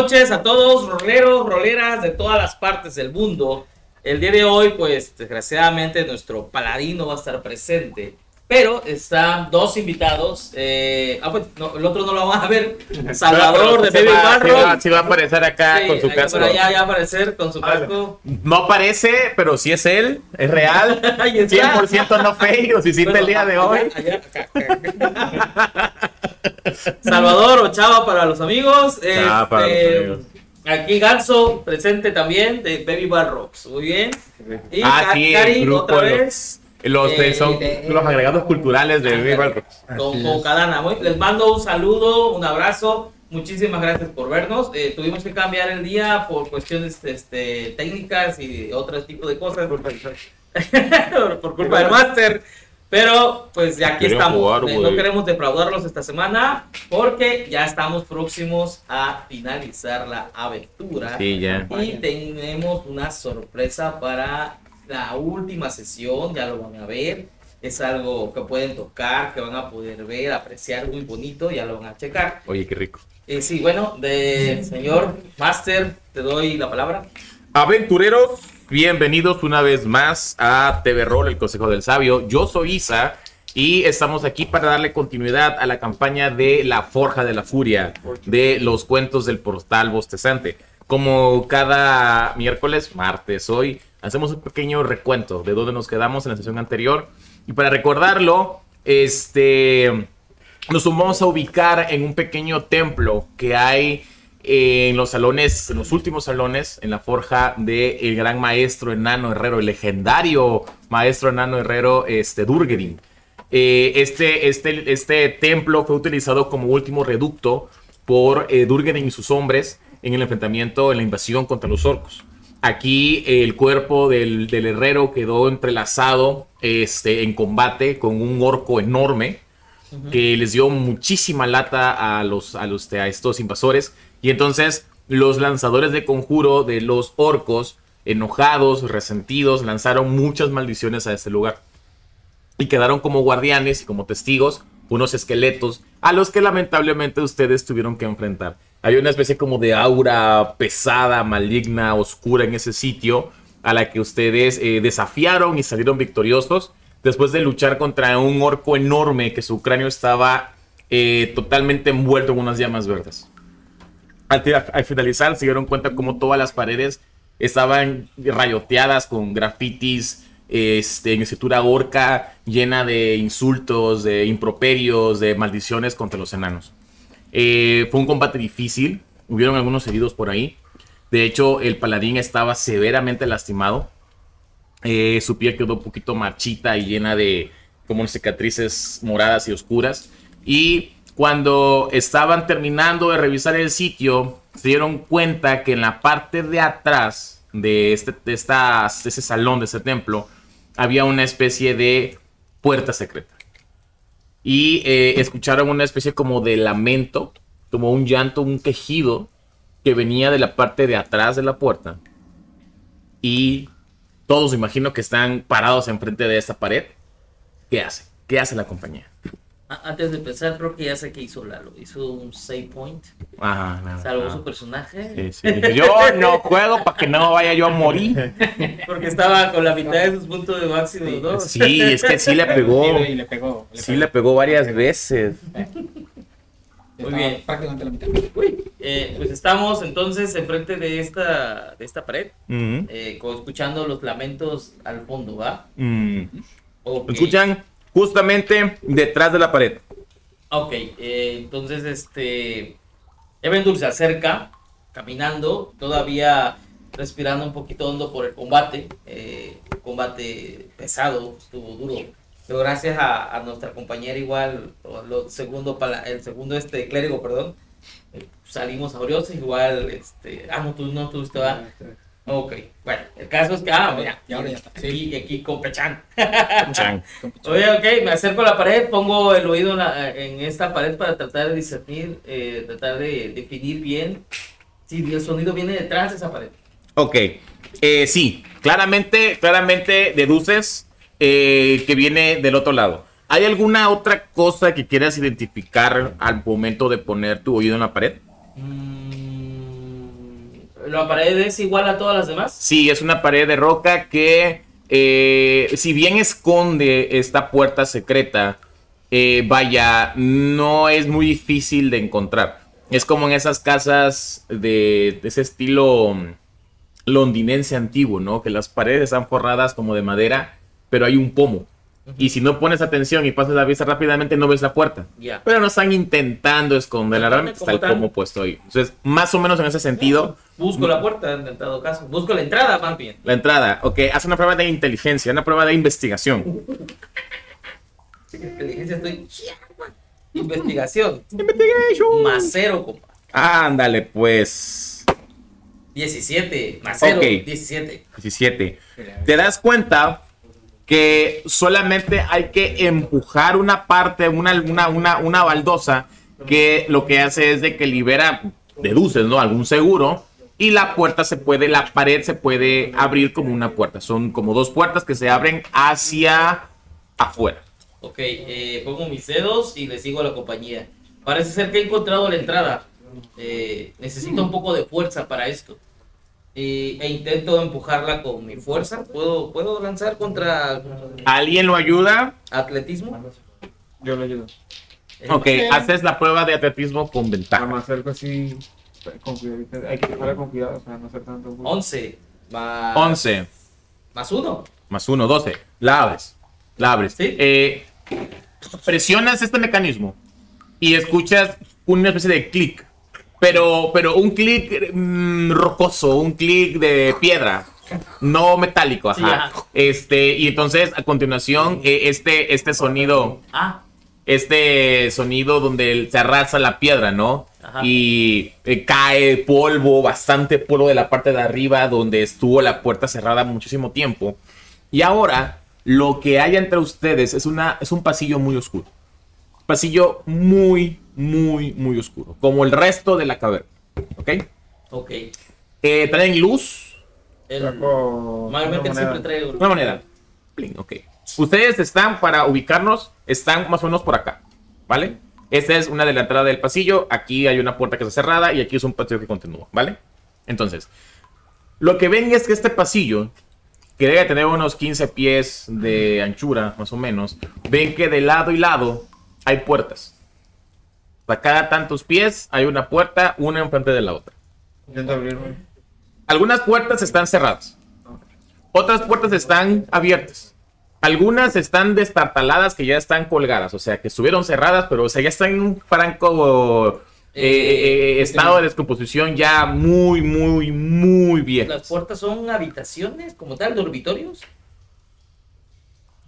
Noches a todos, roleros, roleras de todas las partes del mundo. El día de hoy, pues desgraciadamente nuestro paladino va a estar presente. Pero están dos invitados. Eh, ah, pues el otro no lo van a ver. Salvador de Baby Barro. Sí, va, a aparecer acá con su casco. Ya, ya va a aparecer con su casco. No aparece, pero sí es él. Es real. 100% no fake. O si sí el día de hoy. Salvador o Chava para los amigos. Este, aquí Ganso presente también de Baby Bar Rocks. Muy bien. Y ah, Cari otra vez. Los eh, son los agregados culturales de Rocks. Con, con Cadana. Les mando un saludo, un abrazo. Muchísimas gracias por vernos. Eh, tuvimos que cambiar el día por cuestiones este, técnicas y otro tipo de cosas. por culpa del máster. Pero pues ya aquí estamos. Eh, no queremos defraudarlos esta semana porque ya estamos próximos a finalizar la aventura. Sí, ya. Y tenemos una sorpresa para la última sesión, ya lo van a ver. Es algo que pueden tocar, que van a poder ver, apreciar muy bonito, ya lo van a checar. Oye, qué rico. Eh, sí, bueno, de señor Master, te doy la palabra. Aventureros, bienvenidos una vez más a TV Roll, el Consejo del Sabio. Yo soy Isa y estamos aquí para darle continuidad a la campaña de La Forja de la Furia, de los cuentos del portal bostezante. Como cada miércoles, martes, hoy hacemos un pequeño recuento de dónde nos quedamos en la sesión anterior. Y para recordarlo, este, nos vamos a ubicar en un pequeño templo que hay en los salones, en los últimos salones, en la forja del el gran maestro enano herrero, el legendario maestro enano herrero este. Eh, este, este, este templo fue utilizado como último reducto por eh, y sus hombres en el enfrentamiento, en la invasión contra los orcos. Aquí el cuerpo del, herrero quedó entrelazado este, en combate con un orco enorme que les dio muchísima lata a, los, a, los, a estos invasores y entonces los lanzadores de conjuro de los orcos, enojados, resentidos, lanzaron muchas maldiciones a este lugar. Y quedaron como guardianes y como testigos unos esqueletos a los que lamentablemente ustedes tuvieron que enfrentar. Hay una especie como de aura pesada, maligna, oscura en ese sitio a la que ustedes eh, desafiaron y salieron victoriosos después de luchar contra un orco enorme que su cráneo estaba eh, totalmente envuelto en unas llamas verdes al, finalizar se dieron cuenta como todas las paredes estaban rayoteadas con grafitis este, en escritura orca llena de insultos, de improperios, de maldiciones contra los enanos. Eh, fue un combate difícil, hubieron algunos heridos por ahí. De hecho, el paladín estaba severamente lastimado. Eh, su piel quedó un poquito marchita y llena de como cicatrices moradas y oscuras. Y cuando estaban terminando de revisar el sitio, se dieron cuenta que en la parte de atrás de, este, de ese salón, de ese templo, había una especie de puerta secreta. Y eh, escucharon una especie como de lamento, como un llanto, un quejido que venía de la parte de atrás de la puerta. Y todos imagino que están parados enfrente de esta pared. ¿Qué hace? ¿Qué hace la compañía? Antes de empezar, creo que ya sé que hizo Lalo. Hizo un save point. Ajá, Salvó su personaje. Sí, sí. Yo no juego para que no vaya yo a morir. Porque estaba con la mitad de sus puntos de máximo ¿no? Sí, es que sí le pegó. Sí, le pegó, sí le pegó varias veces. Muy bien. Prácticamente la mitad. Uy, eh, pues estamos entonces enfrente de esta, de esta pared, eh, escuchando los lamentos al fondo, ¿va? ¿Escuchan? Justamente detrás de la pared. Ok, eh, entonces este. Evendur se acerca, caminando, todavía respirando un poquito hondo por el combate. Eh, combate pesado, estuvo duro. Pero gracias a, nuestra compañera, igual, lo segundo para el segundo este clérigo, perdón, eh, salimos auriosos, igual, este. Ah, no, tú no, va. Ok, bueno, el caso es que, ah, mira, y ahora ya está. Sí, aquí con Pechan. Oye, ok, me acerco a la pared, pongo el oído en, esta pared para tratar de discernir, eh, tratar de definir bien si el sonido viene detrás de esa pared. Ok, eh, sí, claramente, claramente deduces eh, que viene del otro lado. ¿Hay alguna otra cosa que quieras identificar al momento de poner tu oído en la pared? ¿La pared es igual a todas las demás? Sí, es una pared de roca que, eh, si bien esconde esta puerta secreta, eh, vaya, no es muy difícil de encontrar. Es como en esas casas de, de ese estilo mm, londinense antiguo, ¿no? Que las paredes están forradas como de madera, pero hay un pomo. Y si no pones atención y pasas la vista rápidamente, no ves la puerta. Pero no están intentando esconderla, realmente está como tal. pomo puesto ahí. Entonces, más o menos en ese sentido, Busco la puerta, en dado caso. Busco la entrada, más bien. la entrada, ok, haz una prueba de inteligencia, una prueba de investigación. Inteligencia estoy... Investigación. Investigation. Más cero, compa. Ándale, pues. 17. Más cero. Ok. 17. 17. Te das cuenta que solamente hay que empujar una parte, una, una, una, una baldosa, que lo que hace es de que libera, deduces, ¿no? Algún seguro. Y la puerta se puede, la pared se puede abrir como una puerta. Son como dos puertas que se abren hacia afuera. Ok, eh, pongo mis dedos y le sigo a la compañía. Parece ser que he encontrado la entrada. Eh, necesito un poco de fuerza para esto. Y- e intento empujarla con mi fuerza. ¿Puedo, ¿puedo lanzar contra ¿Alguien lo ayuda? atletismo? Yo le ayudo. Eh, Ok, haces la prueba de atletismo con ventaja. más acerco así, con cuidado. Hay que pasar con cuidado para no hacer tanto bullying. 11 más, 11 más 1. más 1, 12. La abres. La abres. Sí. Eh, presionas este mecanismo y escuchas una especie de clic. Pero, pero un clic mm, rocoso, un clic de piedra. No metálico, ajá. Este, y entonces a continuación, eh, este, este sonido Ah, este sonido donde se arrasa la piedra, ¿no? Ajá. Y eh, cae polvo, bastante polvo de la parte de arriba donde estuvo la puerta cerrada muchísimo tiempo. Y ahora lo que hay entre ustedes es, una, es un pasillo muy oscuro. Pasillo muy, muy, muy oscuro. Como el resto de la caverna. ¿Ok? ok. Eh, traen luz. El, Saco normalmente siempre trae Una moneda. Pling, ok. Ustedes están, para ubicarnos, están más o menos por acá, ¿vale? Esta es una de la entrada del pasillo. Aquí hay una puerta que está cerrada y aquí es un pasillo que continúa, ¿vale? Entonces, lo que ven es que este pasillo, que debe tener unos 15 pies de anchura, más o menos, ven que de lado y lado hay puertas. A cada tantos pies hay una puerta, una enfrente de la otra. Intento abrirme. Algunas puertas están cerradas. Otras puertas están abiertas. Algunas están destartaladas que ya están colgadas, o sea, que estuvieron cerradas, pero o sea, ya están en un franco eh, eh, eh, estado de descomposición ya muy, muy, muy viejo. Las puertas son habitaciones, como tal, dormitorios.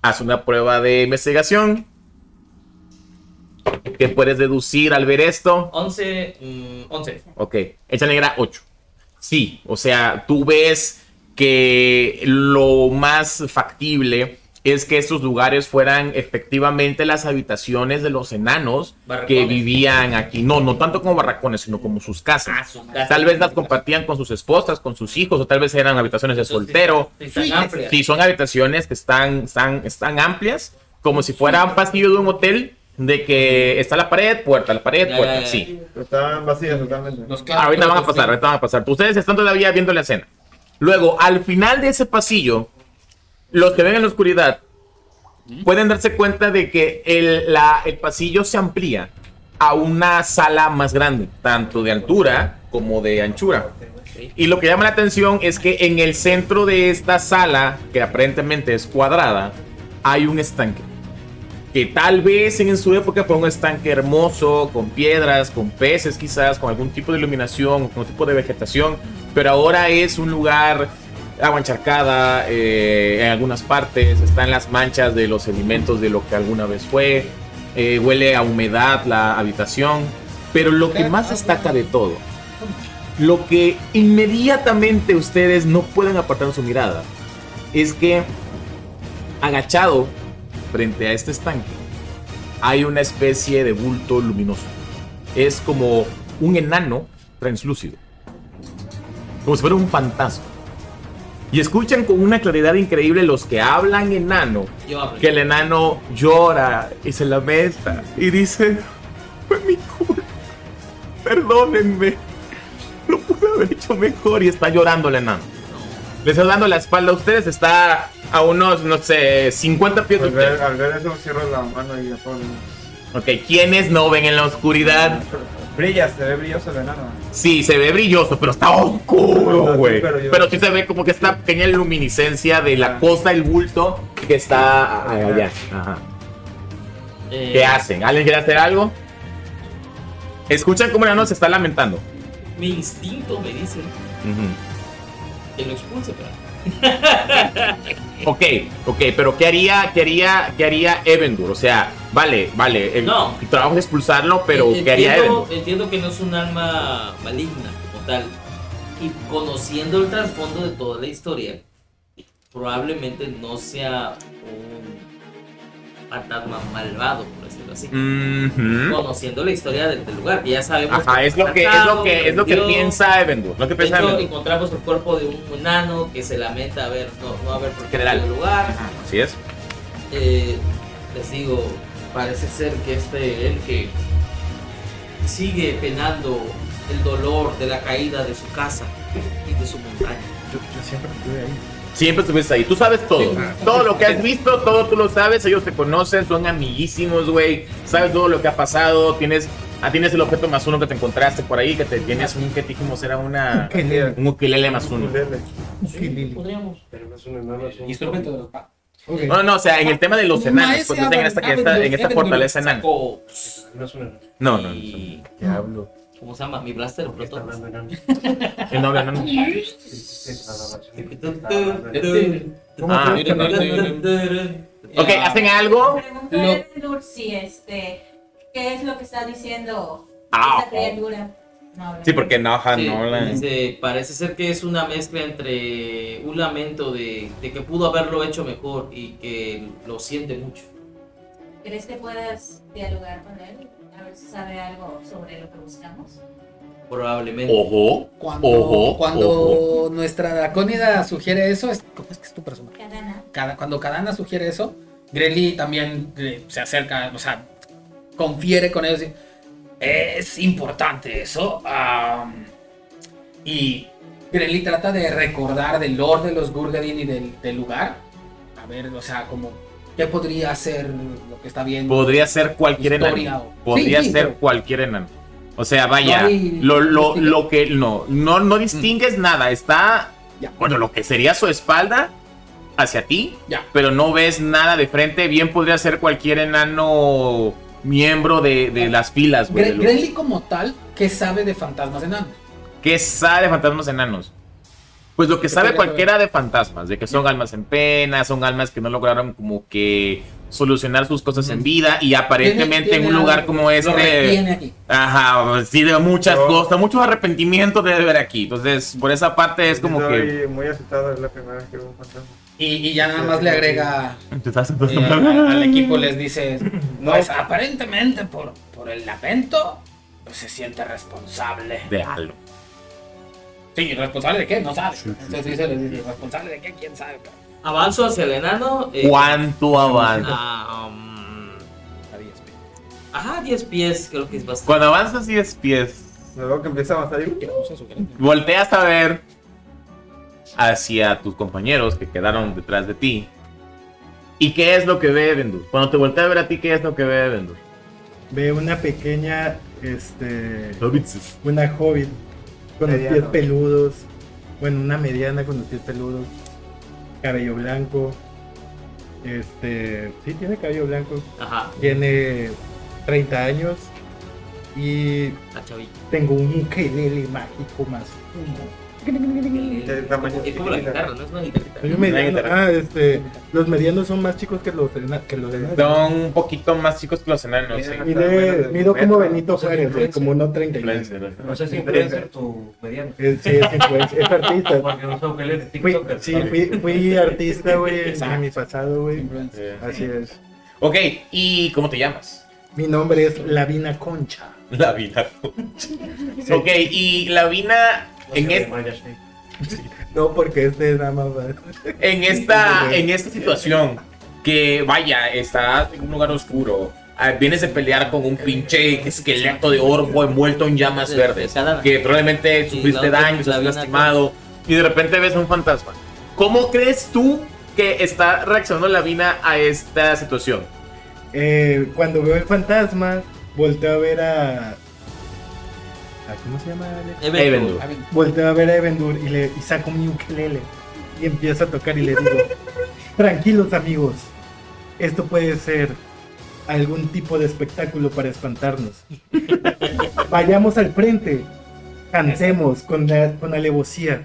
Haz una prueba de investigación. ¿Qué puedes deducir al ver esto? 11, mm, 11. Ok, echa negra 8. Sí, o sea, tú ves que lo más factible es que estos lugares fueran efectivamente las habitaciones de los enanos que Barracones. vivían aquí. No, no tanto como barracones, sino como sus Ah, casas. sus casas. Tal vez las compartían con sus esposas, con sus hijos, o tal vez eran habitaciones de Entonces, soltero. sí, sí. Sí, son habitaciones que están, están, están amplias, como si fuera un pasillo de un hotel, de que está la pared, puerta, la pared, Ya, puerta. ya, ya. Sí. Estaban vacías totalmente. Ah, ahorita van a pasar, ahorita van a pasar. Ustedes están todavía viendo la escena. Luego, al final de ese pasillo, los que ven en la oscuridad pueden darse cuenta de que el, la- el pasillo se amplía a una sala más grande, tanto de altura como de anchura. Y lo que llama la atención es que en el centro de esta sala, que aparentemente es cuadrada, hay un estanque. Que tal vez en su época fue un estanque hermoso, con piedras, con peces quizás, con algún tipo de iluminación, con algún tipo de vegetación, pero ahora es un lugar agua encharcada eh, en algunas partes, están las manchas de los sedimentos de lo que alguna vez fue, eh, huele a humedad la habitación, pero lo que más destaca de todo, lo que inmediatamente ustedes no pueden apartar su mirada, es que agachado frente a este estanque hay una especie de bulto luminoso. Es como un enano translúcido. Como si fuera un fantasma. Y escuchan con una claridad increíble los que hablan enano, que el enano llora y se lamenta y dice, fue mi culpa, perdónenme, lo pude haber hecho mejor y está llorando el enano. Le está dando la espalda a ustedes, está a unos, no sé, 50 pies de Al ver, ustedes. al ver eso, cierro la mano y apago. Ok, ¿quiénes no ven en la oscuridad? Brilla, se ve brilloso el enano. Sí, se ve brilloso, pero está oscuro, güey. Pero sí se ve como que esta pequeña luminiscencia de la Ah. cosa, el bulto que está allá. Ajá. Eh, ¿Qué hacen? ¿Alguien quiere hacer algo? Escuchan cómo el enano se está lamentando. Mi instinto me dice Ujú. Que lo expulse, pero. Ok, ok, pero ¿qué haría, qué haría, qué haría Evendur? O sea, vale, vale, el, No. trabajo es expulsarlo, pero ¿qué haría Evendur? entiendo que no es un alma maligna como tal. Y conociendo el trasfondo de toda la historia, probablemente no sea fantasma malvado, por decirlo así. Conociendo la historia del, del lugar, que ya sabemos. Ajá, es lo que, es lo que, es lo que piensa Evendur. Lo que De piensa hecho, Evendur. encontramos el cuerpo de un enano que se lamenta haber, no, no haber protegido el lugar. Así es. Eh, les digo, parece ser que este el que sigue penando el dolor de la caída de su casa y de su montaña. Yo, yo siempre estuve ahí. Siempre estuviste ahí. Tú sabes todo. Todo lo que has visto, todo tú lo sabes. Ellos te conocen, son amiguísimos, güey. Sabes todo lo que ha pasado. Tienes, ah, tienes el objeto más uno que te encontraste por ahí. Que te tienes un que dijimos era una. Un ukelele más uno. Ukelele. Sí, podríamos. Pero no es un enano, es un Instrumento de los pa. Ok. No, no, o sea, en el tema de los enanos, pues no en esta, en esta fortaleza enana. No es un enano. No, no, Diablo. ¿Cómo se llama? Mi blaster ¿Por qué está explotó. narración. Está hablando enano. Ah. Ok, ¿hacen algo? Evendur si este, ¿qué es lo que está diciendo Ah, esa criatura? No. Sí, porque no, ajá, Sí, no. la- dice, parece ser que es una mezcla entre un lamento de, de que pudo haberlo hecho mejor y que lo siente mucho. ¿Crees que puedas dialogar con él? A ver si sabe algo sobre lo que buscamos. Probablemente. Ojo. Cuando, Ojo, cuando ojo. nuestra dracónida sugiere eso, es, ¿cómo es que es tu personaje? Kadana. Cada- cuando Kadana sugiere eso, Greli también eh, se acerca, o sea, confiere con ellos. y, Es importante eso. am, y Greli trata de recordar del lore de los Gurgadin y del, del lugar. A ver, o sea, como, ¿qué podría ser lo que está viendo? Podría ser cualquier enano. o- Podría Sí, sí, ser pero- cualquier enano. O sea, vaya, No hay- lo, lo, lo que no, no, no distingues nada. Está, Ya. bueno, lo que sería su espalda hacia ti, Ya. pero no ves nada de frente. Bien podría ser cualquier enano miembro de, de las filas. Gre- Greli como tal, ¿qué sabe de fantasmas enanos? ¿Qué sabe de fantasmas enanos? Pues lo que ¿Qué sabe cualquiera de fantasmas, de que son almas en pena, son almas que no lograron como que solucionar sus cosas en vida y aparentemente Tiene- en un lugar como este... Ajá, sí, de muchas cosas, muchos arrepentimientos debe haber aquí. Entonces, por esa parte es como que. Muy asustado, es la primera vez que veo un fantasma. Y, y ya nada más le agrega eh, al, al equipo, les dice, pues aparentemente por, por el lamento, pues se siente responsable. de algo. Sí, ¿responsable de qué? No sabe. Entonces dice, les dice, ¿responsable de qué? ¿Quién sabe? cabrón? Avanzo hacia el enano. eh, ¿Cuánto avanza? ah, um, ajá, 10 pies, creo que es bastante. Cuando avanzas 10 pies, Me veo que empieza a avanzar y... volteas a ver hacia tus compañeros que quedaron detrás de ti. ¿Y qué es lo que ve Vendur? Cuando te voltea a ver a ti, ¿qué es lo que ve Vendur? Ve una pequeña, este, Hobbits. una hobbit con los pies peludos, bueno, una mediana con los pies peludos, cabello blanco, este, sí tiene cabello blanco, Ajá, tiene 30 años. Y tengo un ukelele mágico más uno. ¿Qué tamaño Es como la guitarra, no es una guitarra. Soy un mediano. Ah, este, los medianos son más chicos que los, ena- que los enanos. Son un poquito más chicos que los enanos. sí. Mide- mido como Benito Juárez, güey, como uno 30 Influencer. No sé si influencer tu mediano. Sí, es, influencer, es artista. Porque no leer Fui, TikToker. sí, fui, fui artista, güey, en mi pasado, güey. Influencer. Así es. Ok, ¿y cómo te llamas? Mi nombre es Lavina Concha. La Vina. Ok, y la Vina en, es- No, porque este es nada más. en esta en esta situación que vaya, estás en un lugar oscuro, ah, vienes de pelear con un pinche esqueleto de orco envuelto en llamas verdes, que probablemente sufriste daño, la estás lastimado, y de repente ves un fantasma. ¿Cómo crees tú que está reaccionando la Vina a esta situación? Eh, cuando veo el fantasma, volteo a ver a. ¿a ¿Cómo se llama? Evendur. A ver, Volteo a ver a Evendur y, le, y saco mi ukelele. Y empiezo a tocar y le digo: Tranquilos, amigos. Esto puede ser algún tipo de espectáculo para espantarnos. Vayamos al frente. Cantemos con, la- con alevosía.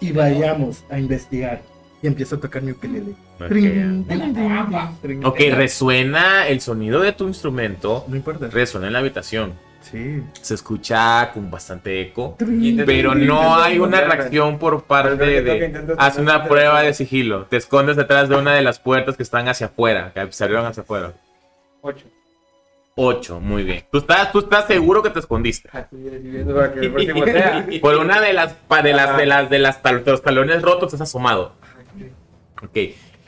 Y vayamos a investigar. Y empiezo a tocar mi ukelele. Ok, resuena el sonido de tu instrumento, No importa. resuena en la habitación. Sí. Se escucha con bastante eco, pero no hay una reacción por parte de... intento- Haz una prueba de sigilo. Te escondes detrás de una de las puertas que están hacia afuera, que se abrieron hacia afuera. Ocho. 8, muy bien. ¿Tú estás, tú estás seguro que te escondiste. Ah, estoy viendo para que el próximo sea. Por una de las de las de las de las de los talones rotos estás asomado. Ok.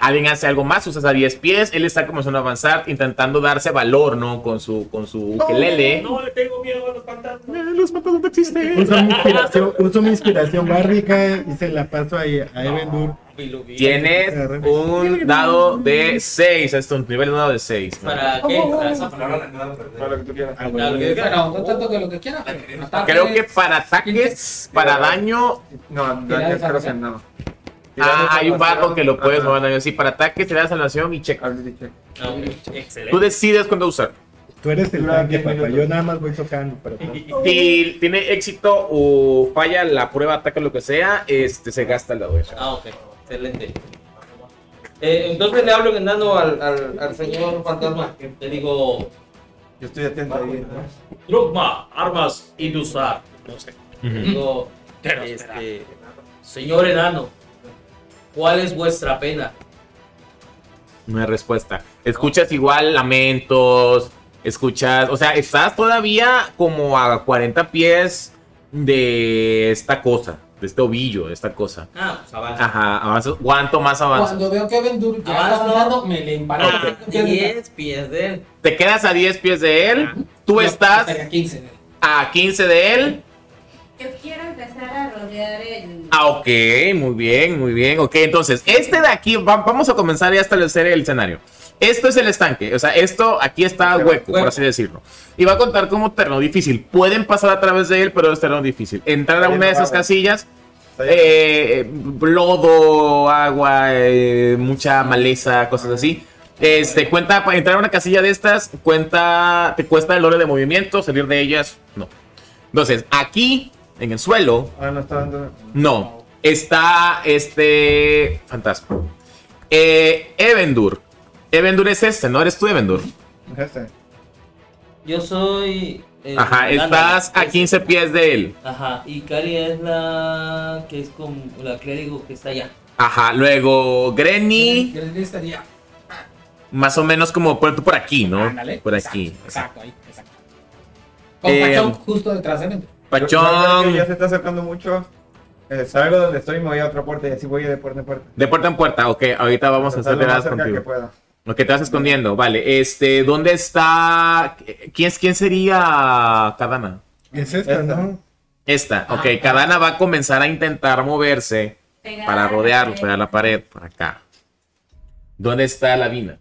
Alguien hace algo más, usas a 10 pies, él está comenzando a avanzar, intentando darse valor, ¿no? Con su, con su ukelele. No le tengo miedo a los fantasmas. Eh, Los fantasmas no existen. Uso mi inspiración, uso mi inspiración bárrica y se la paso ahí a Evendur. Tienes un dado de 6, esto es un nivel de dado de 6. ¿Para qué? Para eso. Para lo que tú quieras. Ah, Para lo que diga. Bueno, no tanto que lo que quiera. pero ataques, Creo que para ataques, para daño, No, daños creo que no. Ah, hay un barro que lo puedes mover. Sí, para ataques te das salvación y check. Ability check. Ah, ok, Tú Excelente. decides cuándo usar. Tú eres el tanque, 10 papá. Yo nada más voy tocando. Pero Si tiene éxito o falla la prueba, ataque lo que sea, este se gasta el dado eso. Ah, ok. Excelente. Eh, entonces le hablo en enano al, al, al señor fantasma. Le digo, Yo estoy atento ahí. Drogma, armas y usar. No sé. Le digo, este, señor enano, ¿cuál es vuestra pena? No hay respuesta. Escuchas igual lamentos, escuchas, o sea, estás todavía como a 40 pies de esta cosa, de este ovillo, de esta cosa. Ah, pues avanza. Ajá, avanzas. ¿Cuánto más avanzas? Cuando veo que Vendur ya Avanzo. está avanzando, me le emparo. Ah, 10 pies de él. Te quedas a 10 pies de él, tú Yo estás estaría 15 de él. a 15 de él. Yo quiero empezar a rodear el. Ah, ok, muy bien, muy bien. Ok, entonces, este de aquí, va- vamos a comenzar ya a establecer el escenario. Esto es el estanque, o sea, esto aquí está hueco, por así decirlo. Y va a contar como terreno difícil. Pueden pasar a través de él, pero es terreno difícil. Entrar a una de esas casillas, eh, lodo, agua, eh, mucha maleza, cosas así. Este, cuenta, para entrar a una casilla de estas, cuenta, te cuesta el oro de movimiento, salir de ellas, no. Entonces, aquí, en el suelo, Ah, no está no, está este fantasma. Eh, Evendur. Evendur es este, ¿no? Eres tú, Evendur. Este. Yo soy. eh, Ajá, estás a 15 pies de él. Ajá, y Cari es la que es como la clérigo que está allá. Ajá, luego Grenny, le estaría. más o menos como por, por aquí, ¿no? Ándale, Por exacto, aquí. Exacto, ahí, exacto. Con Eh, justo detrás de Vendur. Pachón, Ya se está acercando mucho. Eh, salgo donde estoy y me voy a otra puerta y así voy de puerta en puerta. de puerta en puerta. Ok, ahorita vamos a hacer que contigo. pueda. Ok, te vas escondiendo, vale. Este, ¿dónde está? ¿Quién, quién sería Kadana? es esta, Esta. ¿no? Esta, ok. Kadana va a comenzar a intentar moverse para rodearlo, pared. pegar la pared, por acá. ¿Dónde está la vina?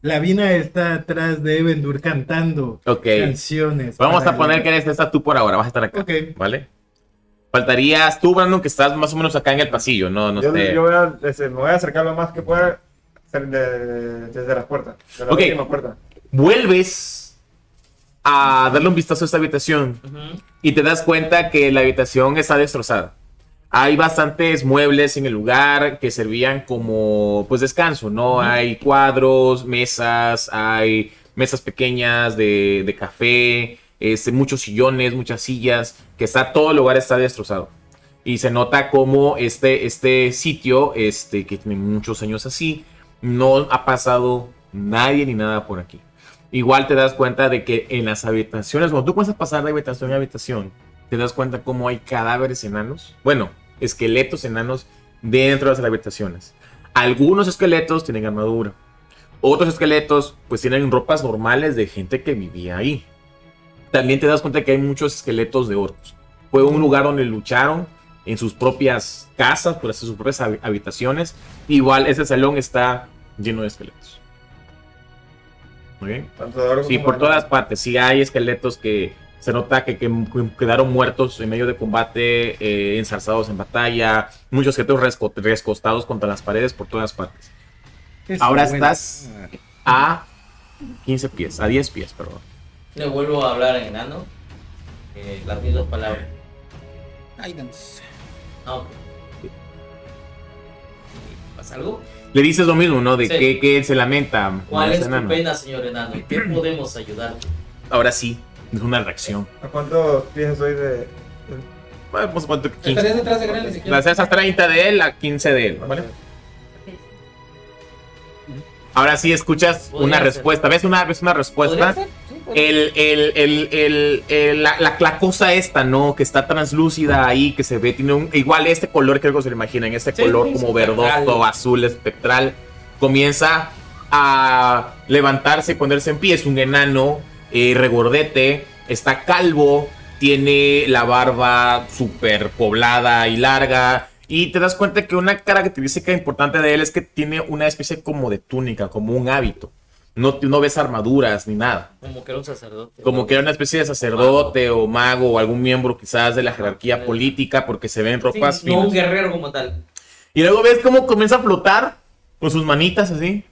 La Vina está atrás de Evendur cantando Ok. canciones. Vamos a poner que eres esta tú por ahora, vas a estar acá. Ok. ¿Vale? Faltarías tú, Brandon, que estás más o menos acá en el pasillo, no, no yo, sé. yo voy a, este, me voy a acercar lo más que pueda desde las puertas. De la Ok. última puerta. Vuelves a darle un vistazo a esta habitación y te das cuenta que la habitación está destrozada. Hay bastantes muebles en el lugar que servían como pues descanso, ¿no? Hay cuadros, mesas, hay mesas pequeñas de, de café, este, muchos sillones, muchas sillas, que está todo el lugar está destrozado. Y se nota como este, este sitio, este, que tiene muchos años así, no ha pasado nadie ni nada por aquí. Igual te das cuenta de que en las habitaciones, cuando tú comienzas a pasar de habitación a habitación, te das cuenta cómo hay cadáveres enanos. Bueno, esqueletos enanos dentro de las habitaciones. Algunos esqueletos tienen armadura. Otros esqueletos pues tienen ropas normales de gente que vivía ahí. También te das cuenta que hay muchos esqueletos de orcos. Fue un lugar donde lucharon en sus propias casas, por hacer sus propias hab- habitaciones. Igual ese salón está lleno de esqueletos. Muy bien. Sí, por todas partes. Sí hay esqueletos que se nota que, que quedaron muertos en medio de combate, eh, ensarzados en batalla, muchos resco- rescostados contra las paredes por todas partes. Es Ahora estás a 15 pies, a 10 pies, perdón. Le vuelvo a hablar en enano. Eh, las mismas palabras. Guidance. Ah, ok. ¿Pasa algo? Le dices lo mismo, ¿no? De Sí. que, que él se lamenta. ¿Cuál es tu enano. pena, señor enano? ¿En qué podemos ayudar? Ahora sí, es una reacción. ¿A cuántos pies soy de.? Bueno, pues, ¿cuánto? 15. Estarías detrás de Greli si Las quieres. esas 30 de él a 15 de él, ¿vale? Ahora sí escuchas una ser. respuesta. ¿Ves una, ves una respuesta? El, el, el, el, el- la, la, la cosa esta, ¿no? Que está translúcida ahí, que se ve, tiene un, igual este color, creo que se lo imaginan, este Sí, color como verdoso, azul, espectral, comienza a levantarse y ponerse en pie. Es un enano eh, regordete, está calvo, tiene la barba súper poblada y larga. Y te das cuenta que una característica importante de él es que tiene una especie como de túnica, como un hábito. No, no ves armaduras ni nada. Como que era un sacerdote. Como que era una especie de sacerdote o mago o algún miembro quizás de la jerarquía política porque se ven Sí, ropas no un guerrero como tal. Y luego ves cómo comienza a flotar con sus manitas así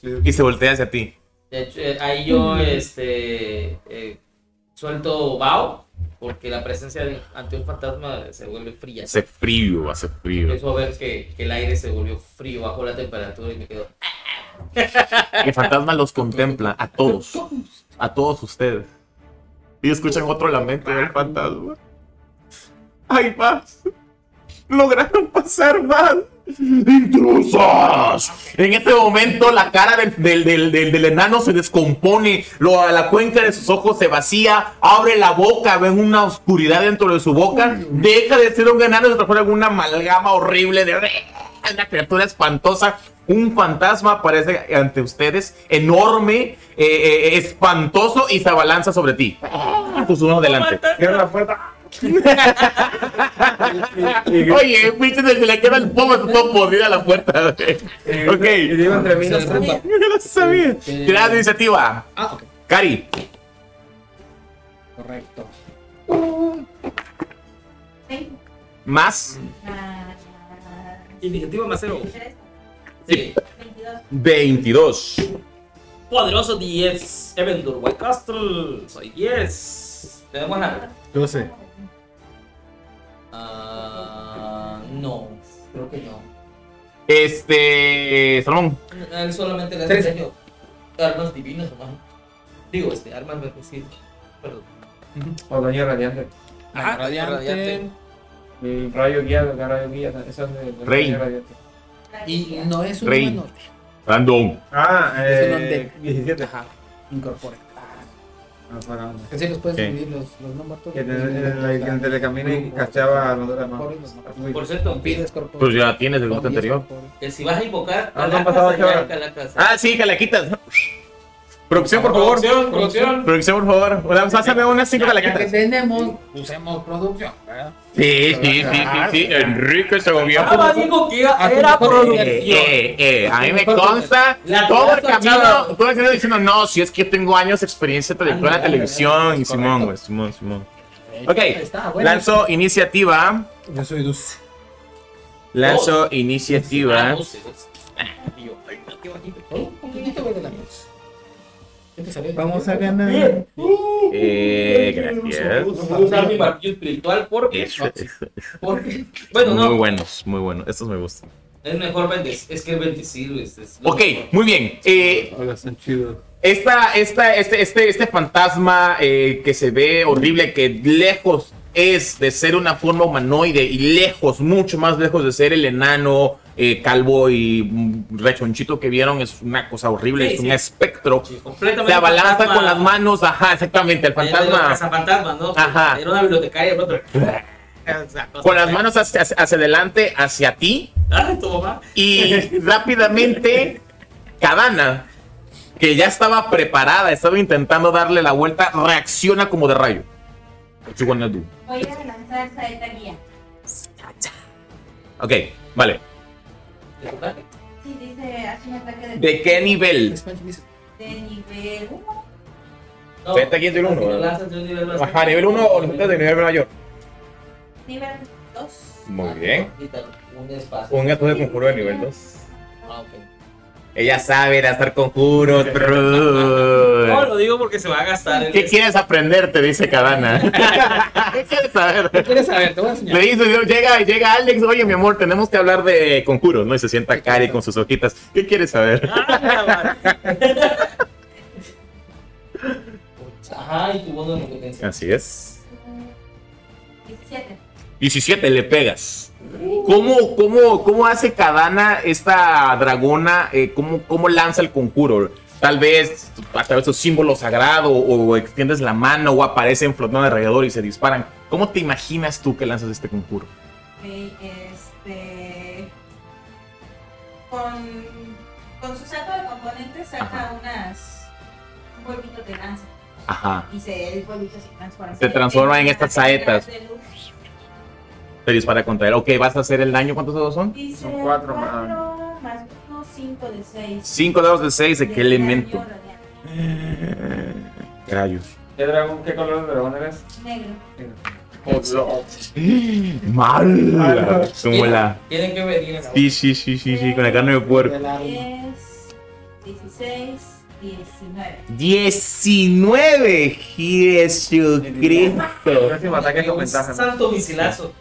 Sí, y se voltea hacia ti. De hecho, eh, ahí yo este, eh, suelto Bao porque la presencia de, ante un fantasma se vuelve fría. Hace frío, hace frío. Empiezo a ver que, que el aire se volvió frío, bajó la temperatura y me quedo. Y el fantasma los contempla a todos. A todos ustedes. Y escuchan otro lamento del fantasma. ¡Hay más! ¡Lograron pasar más! ¡Intrusos! En este momento la cara del, del- del- del- del enano se descompone, lo- la cuenca de sus ojos se vacía, abre la boca, ven una oscuridad dentro de su boca, deja de ser un enano y se transforma en una amalgama horrible de una criatura espantosa. Un fantasma aparece ante ustedes, enorme, eh, eh, espantoso y se abalanza sobre ti. Pues uno adelante. Cierra la puerta. Oye, pinche, se le queda el pomo todo podrida a la puerta. Ok. Ok. Digo entre mí, no no sabía. Tirada de iniciativa. Ah, ok. Cari. Correcto. Más Ah, Iniciativa más cero. Sí. 22. Poderoso 10. Evendur White Castle. Soy 10. ¿Tenemos nada? 12. Ah, no, creo que no. Este. Salomón. A él solamente le Tres. enseño armas divinas, hermano. Digo, este, armas bendecidas. Perdón. O daño radiante. Ajá, radiante. radiante. El rayo guiado, el rayo guiado. Esa es de, de Rey. daño radiante. Y no es un Rey. humanoide. Random. Ah, Es un eh, undead. 17. Ajá. Incorpora. Que si los puedes dividir los, los nombres todos. Que en el- en el- en el y casteaba a los de la mano. Por cierto, Pides. Pues ya tienes el Zombies anterior. que si vas a invocar, Ah, no han calacas pasado allá horas. Calacas. Ah, sí, que la quitas. Producción, por favor. Producción, producción. Producción, por favor. Hola, Pásame unas 5 Ya, ya que calaquitas. tenemos, usemos producción, ¿verdad? Sí, sí, sí, sí, sí. Enrique se movió. Ah, digo que Ah, era producción. Eh, eh, a mí me consta La todo el camino, todo el camino diciendo, no, si es que yo tengo años de experiencia en la televisión, y Simón, güey, Simón, Simón. Ok, bueno. lanzo iniciativa, Yo soy 12. lanzo Ah, iniciativa. Ah. Oh, un poquitito güey, de la luz. Vamos a ganar. eh, gracias. Voy a usar mi martillo espiritual porque. Eso, eso, porque bueno, Muy no. buenos, muy buenos, estos me gustan. Es mejor bendecir. Es que bendecir. Es, es Ok, mejor. muy bien, eh, Hola, son chidos. Esta, esta, este, este, este fantasma eh, que se ve horrible, que lejos es de ser una forma humanoide y lejos, mucho más lejos de ser el enano eh, calvo y mm, rechonchito que vieron, es una cosa horrible, Sí, es sí. un espectro. Sí, completamente. Se abalanza fantasma. con las manos, ajá, exactamente, el fantasma cazafantasmas, ¿no? Ajá. Era una bibliotecaria, el otro. con las manos hacia, hacia- hacia adelante, hacia ti, Ay, tu mamá. y rápidamente Kadana, que ya estaba preparada, estaba intentando darle la vuelta, reacciona como de rayo. What you wanna do? Voy a lanzar saeta guía. Ok, vale. ¿De tu ataque? Sí, dice, hace un ataque de, ¿De qué nivel? de nivel 1. No, Saeta guía es del uno, si lo ¿verdad? lanzas de un nivel más Ajá, nivel 1 o los de nivel mayor. Nivel 2. Muy bien. Un espacio. Un gato de conjuro de nivel 2. Ah, ok. Ella sabe lanzar conjuros, No, lo digo porque se va a gastar el ¿Qué quieres aprender? Te dice Kadana. ¿Qué quieres saber? ¿Qué quieres saber? Te voy a enseñar. Le dice, llega, llega Alex, oye mi amor, tenemos que hablar de conjuros, ¿no? Y se sienta Cari con sus hojitas. ¿Qué quieres saber? Ajá, y tu bono de competencia. Así es. 17. 17, le pegas. ¿Cómo, cómo, cómo hace Kadana esta dragona? eh, ¿cómo, ¿Cómo lanza el conjuro? Tal vez a través de un símbolo sagrado o extiendes la mano o aparecen flotando alrededor y se disparan. ¿Cómo te imaginas tú que lanzas este conjuro? Este. Con, con su saco de componentes saca unas. Un polvito que lanza. Ajá. Y se, el polvito se transforma. Se transforma en estas saetas. De luz. Te dispara contra él. Ok, ¿vas a hacer el daño? ¿Cuántos dados son? Dice Son cuatro, cuatro más 1, 5 de 6. 5 dados de 6. ¿De qué elemento? Rayos. ¿Qué, dragón, ¿Qué color de dragón eres? Negro. Mal. Como la. Tienen que venir. Sí, sí, sí, sí, sí, con la carne de puerco. 10, 16, 19. 19. Jesucristo. Próximo ataque con ventaja. ¿no? Santo misilazo.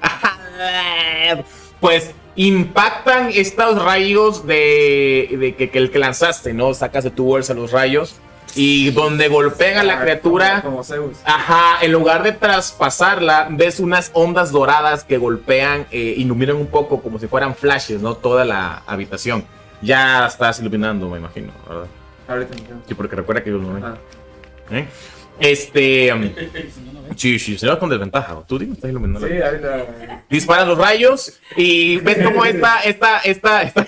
Pues impactan estos rayos de, de que, que el que lanzaste, ¿no? Sacas de tu bolsa los rayos y donde golpean a la criatura. Ajá, en lugar de traspasarla, ves unas ondas doradas que golpean, eh, iluminan un poco como si fueran flashes, ¿no? Toda la habitación. Ya estás iluminando, me imagino, ¿verdad? Ahorita. Sí, porque recuerda que yo no Ah. ¿Eh? Este. um, Sí, sí, se va con desventaja. Tú dime, estás iluminando. Sí, ahorita. Disparan los rayos y ves como esta, esta, esta, esta.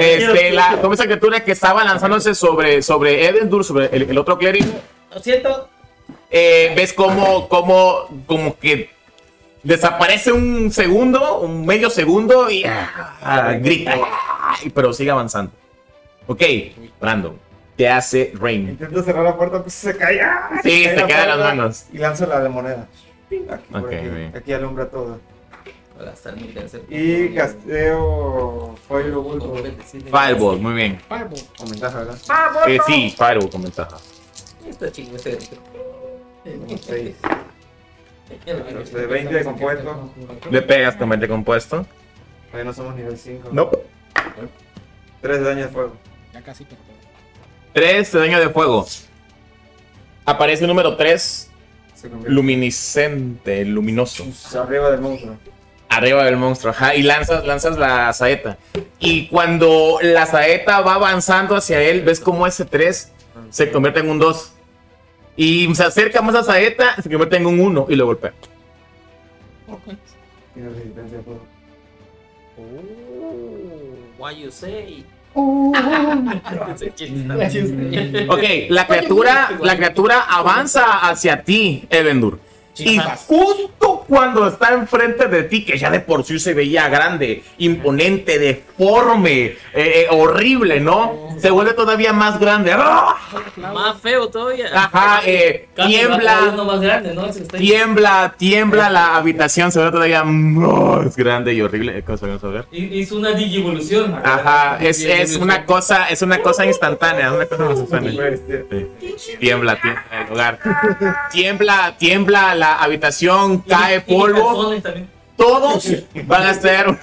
este, la, como esa criatura que estaba lanzándose sobre, sobre Edendur, sobre el, el otro clérigo. Lo siento. eh, ves como, como, como que desaparece un segundo, un medio segundo y ah, grita, ah, pero sigue avanzando. Ok, Brandon, ¿qué hace Rain? Intento cerrar la puerta, pues se cae. ¡ah! Sí, se la queda en las manos. Y lanzo la de moneda. Aquí, por Ok, aquí. bien. aquí alumbra todo. Y casteo Firebolt o- Fireball, muy bien. Fireball. con ventaja, ¿verdad? Eh, sí, Fireball con ventaja. Está chingo este. Seis. Este, 20 de compuesto. Le pegas con 20 compuesto. Todavía no somos nivel 5. No. 3 de daño de fuego. Casi, pero. 3 de daño de fuego. Aparece el número 3, Se convierte luminiscente, luminoso. arriba del monstruo. Arriba del monstruo, ajá, y lanzas, lanzas la saeta. Y cuando la saeta va avanzando hacia él, ves como ese 3 se convierte en un 2. Y se acerca más a saeta, se convierte en un 1 y lo golpea. Tiene resistencia a fuego. Why you say? Ok, la criatura, la criatura avanza hacia ti, Evendur. Y justo cuando está enfrente de ti, que ya de por sí se veía grande, imponente, deforme, eh, eh, horrible, ¿no? Se vuelve todavía más grande. ¡Ah! Más feo todavía. Ajá, eh, tiembla, uno más grande, ¿no? Se está- tiembla, tiembla la habitación, se ve todavía más grande y horrible. ¿Cómo se va a ver? Hizo una digivolución. Ajá, es, es una cosa, es una cosa instantánea, una cosa instantánea. Sí. Tiembla, tiembla el lugar. Tiembla, tiembla la habitación, cae Y polvo. Todos van a hacer,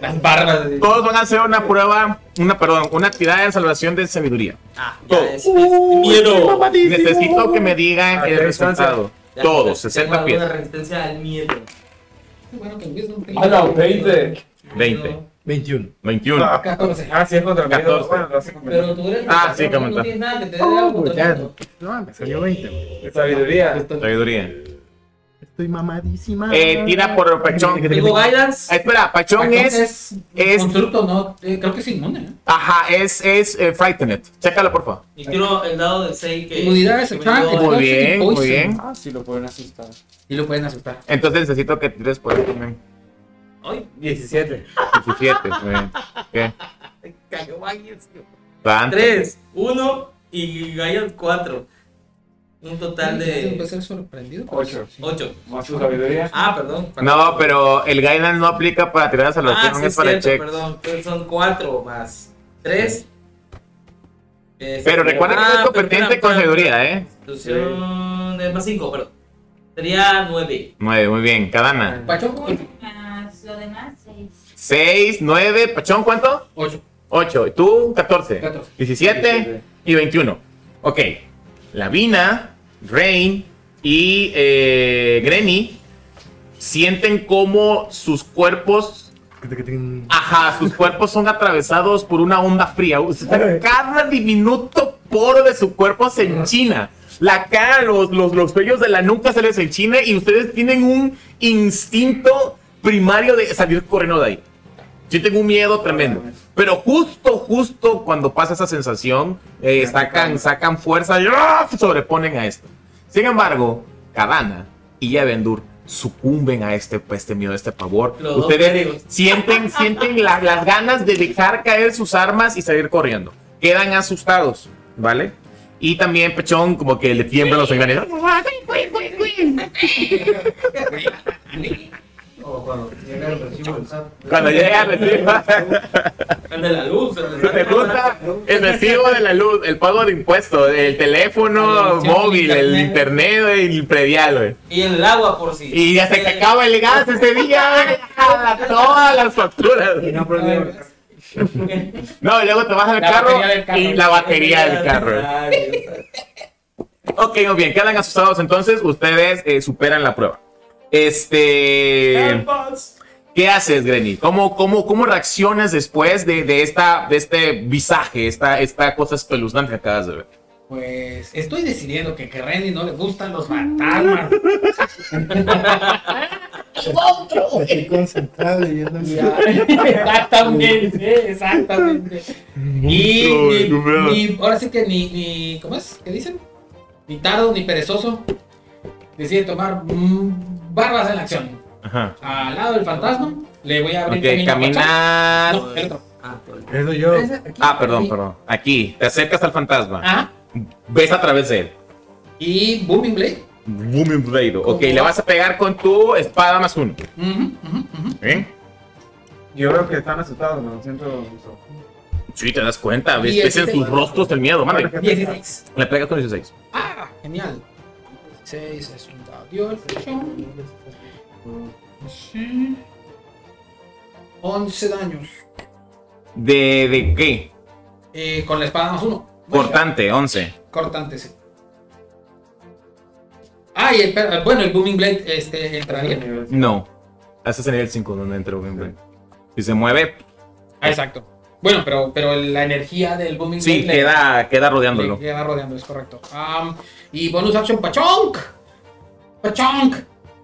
Las barbas. todos van a hacer una prueba, una perdón, una tirada de salvación de sabiduría. Ah, Todo. ya es, es miedo. Necesito que me digan ¿A el resultado. Ya, Todos, tengo 60 pies. resistencia al miedo. Bueno, que el Wisdom ¡Ah, no! 20. 20, 21. 21. Ah, 14. ah, sí, es contra mí. 14. Bueno, lo hace con Pero tú eres. Ah, sí, no, comenta. No tienes nada que te dé Oh, algo pues contra ya. el mundo. No, me salió 20. Sabiduría. Sabiduría. Estoy mamadísima. Eh, tira por Pachón. Tengo guidance. Ah, espera, Pachón Pachón es. es- Constructo, no. eh, creo que es inmune. ¿eh? Ajá, es, es eh, Frightened. Chécalo, por favor. Y tiro el dado de 6 que. Inmunidad es Muy bien, muy bien. Ah, sí, lo pueden asustar. Y lo pueden asustar. Entonces necesito que tires por él también. Ay, 17. 17. muy bien. ¿Qué? cayó. Van. 3, 1 y Guidance 4. Un total de ser sorprendido. Ocho. 8. Más su sabiduría. Ah, perdón. No, pero el guidance no aplica para tirar a salvación, Ah, sí, es para cierto, check. perdón. Son 4 más 3. Pero recuerda que Ah, es competente con sabiduría, ¿eh? Constitución es más 5, perdón. Sería 9. 9, muy bien. Cadana. Pachón, ¿cómo? Más lo demás, seis. 6, 9. Pachón, ¿cuánto? 8. 8. ¿Y tú? 14. 14. 17 y 21. Ok. Lavina, Rain y eh, Granny sienten como sus cuerpos Ajá, sus cuerpos son atravesados por una onda fría. O sea, cada diminuto poro de su cuerpo se enchina. La cara, los, los, los vellos de la nuca se les enchina y ustedes tienen un instinto primario de salir corriendo de ahí. Sienten un miedo tremendo. Pero justo, justo cuando pasa esa sensación, eh, sacan, sacan fuerza y ¡ah! sobreponen a esto. Sin embargo, Cadana y Yavendur sucumben a este, a este miedo, a este pavor. Los Ustedes sienten, sienten la- las ganas de dejar caer sus armas y salir corriendo. Quedan asustados, ¿vale? Y también Pechón como que le tiemblan los engaños. Cuando llega el recibo del SAT. Cuando llega el recibo, El de la luz. El te junta el recibo de la luz, el pago de impuestos, el teléfono El móvil, el internet. el predial, güey. Y el agua por si. Y ya se te acaba el gas ese día, todas las facturas. Y no. No, y luego te vas al carro, carro. y la batería del carro. Ok, muy bien, quedan asustados entonces, ustedes eh, superan la prueba. Este... ¿Qué haces, Granny? ¿Cómo, cómo, cómo reaccionas después de, de esta, de este visaje, esta, esta cosa espeluznante que acabas de ver? Pues estoy decidiendo que a Renny no le gustan los fantasmas. Estoy concentrado guion. exactamente, exactamente. Y ni, ni- ahora sí que ni, ni, ¿cómo es? ¿Qué dicen? Ni tardo ni perezoso decide tomar mm, barbas en la acción. Ajá. Al lado del fantasma le voy a abrir Ok, camino a caminar... No, el otro. Ah, el- Eso yo. Ese, aquí, Ah, perdón, aquí. perdón. Aquí, te acercas al fantasma. Ajá. Ves a través de él. Y Booming Blade. Booming Blade. Ok, ¿Cómo le va? vas a pegar con tu espada más uno. Ujú, ujú, ujú. ¿Eh? Yo veo que están asustados, me lo siento. Sí, te das cuenta. Ves, Y ves en este- sus rostros el miedo. Mande. 16. Le pegas con 16. Ah, genial. 16 es un dado de ocho. Sí. 11 daños. ¿De, de qué? Eh, con la espada más uno. Cortante, 11. Cortante, sí. Ah, y el, bueno, el Booming Blade este, entraría. No. Haces en nivel 5 donde entra Booming Blade. Si se mueve, Ah, exacto. Bueno, pero, pero la energía del Booming sí, Blade le- queda, queda rodeándolo. queda rodeando, es correcto. Am, y bonus action, Pachonk. Pachonk.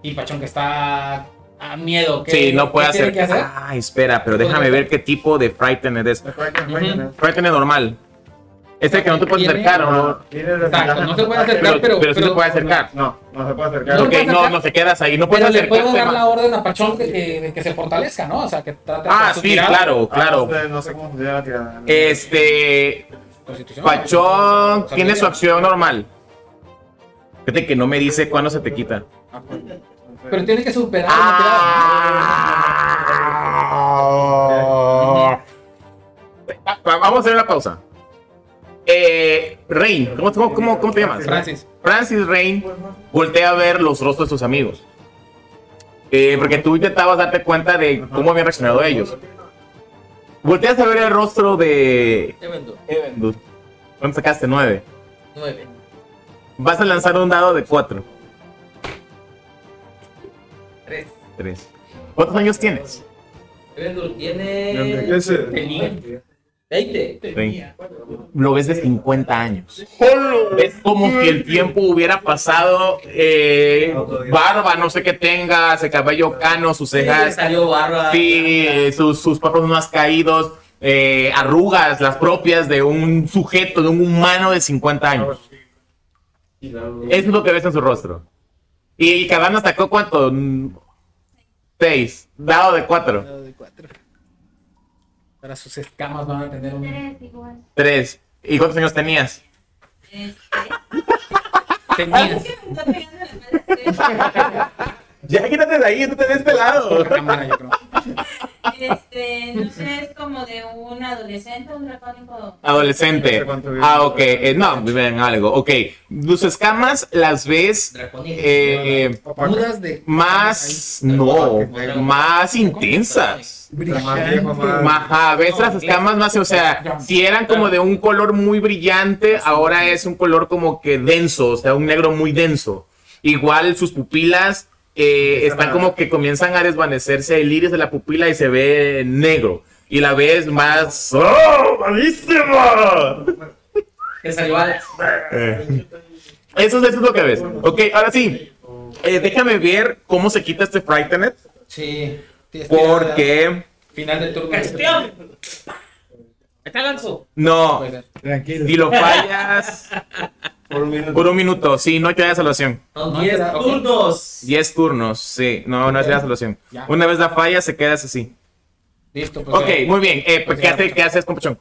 Y Pachonk está a miedo. ¿Qué- Sí, no puede qué tiene hacer. que hacer? Ah, espera, pero déjame ver qué tipo de Frightened es. Frightened normal. Es el que no te puedes acercar, ¿o no? Exacto, no se puede acercar, Pero, pero, pero sí te puede acercar. No, no se puede acercar. No Ok, puedes no, acercar. no se quedas ahí. No puedes Pero le dar la orden a Pachón de que, de que se fortalezca, ¿no? O sea, que trate de Ah, sí, tirada. claro, Ah, claro. no sé- No sé cómo funciona la tirada. Este. Pachón tiene su acción normal. Fíjate que no me dice cuándo se te quita. Pero tiene que superar Ah. Va- Vamos a hacer una pausa. Eh, Rain, ¿cómo, cómo, cómo, cómo te llamas? Francis. Francis Rain voltea a ver los rostros de sus amigos. Eh, porque tú intentabas darte cuenta de cómo habían reaccionado ellos. Volteas a ver el rostro de. Evendur. ¿Cuánto sacaste? Nueve. 9. Vas a lanzar un dado de cuatro. 3. Tres. ¿Cuántos años tienes? Tiene. Ese- Tenía. 20. Sí. Lo ves de 50 años. Es como si el tiempo hubiera pasado. eh, barba, no sé qué tenga, ese cabello cano, sus cejas. salió barba. Sí, sus, sus párpados más caídos, eh, arrugas, las propias de un sujeto, de un humano de 50 años. Es lo que ves en su rostro. Y Cabana sacó cuánto? Seis, dado de cuatro. Dado de cuatro. Ahora sus escamas van a tener un. Tres igual. Tres. ¿Y cuántos años tenías? Tenías. Ya quítate de ahí, no te ves pelado. cámara, yo creo. Este, no sé, es como de un adolescente, un dracónico. Adolescente. Ah, ok. Eh, no, ven algo. Ok. Tus escamas las ves eh, Mudas de. más. No, más intensas. Ajá, ves las escamas más, o sea, si eran como de un color muy brillante, ahora es un color como que denso, o sea, un negro muy denso. Igual sus pupilas eh, están como que comienzan a desvanecerse el iris de la pupila y se ve negro. Y la ves más... ¡Oh, malísima! Que salió. Eh, Eso, eso es lo que ves. Ok, ahora sí. Eh, déjame ver cómo se quita este Frightened. Sí. Porque... Final de turno. ¡Castión! Está Ganso. No. Tranquilo. si lo fallas... Por un minuto. Por un minuto, sí, no hay que dar salvación. Son No, 10 será- ok. turnos. 10 turnos, sí, no, no hay que dar salvación. Ya. Una vez la falla, se quedas así. Listo, pues. Ok, muy bien. Eh, pues, ¿qué, hace, ¿Qué haces, compachón?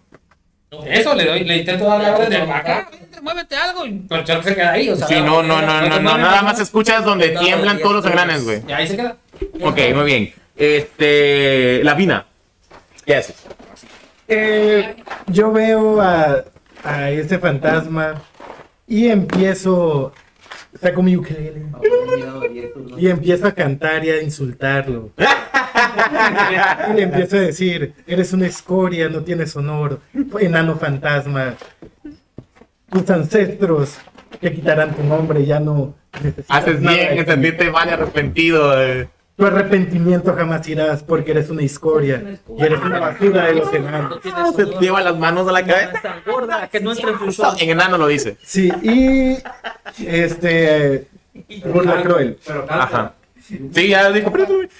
Eso le doy, le intento dar la orden de acá, muévete algo. y- Pero Chuck se queda ahí, o sea. Sí, no, no, no, no, no, nada más escuchas donde No, tiemblan todos los engranes, güey. Y ahí se queda. Ok, muy bien. Este, la Vina, ¿qué haces? Eh, yo veo a, a ese fantasma y empiezo. Saco mi ukelele y empiezo a cantar y a insultarlo. y le empiezo a decir: Eres una escoria, no tienes honor, enano fantasma. Tus ancestros que quitarán tu nombre ya no Haces bien de en ti. sentirte mal arrepentido. eh. Tu arrepentimiento jamás irás porque eres una escoria y eres una basura de los enanos. Se lleva las manos a la cabeza. es tan gorda que no entre en enano lo dice. Sí, y este burla cruel. Pero. Ajá. Sí, ya dijo.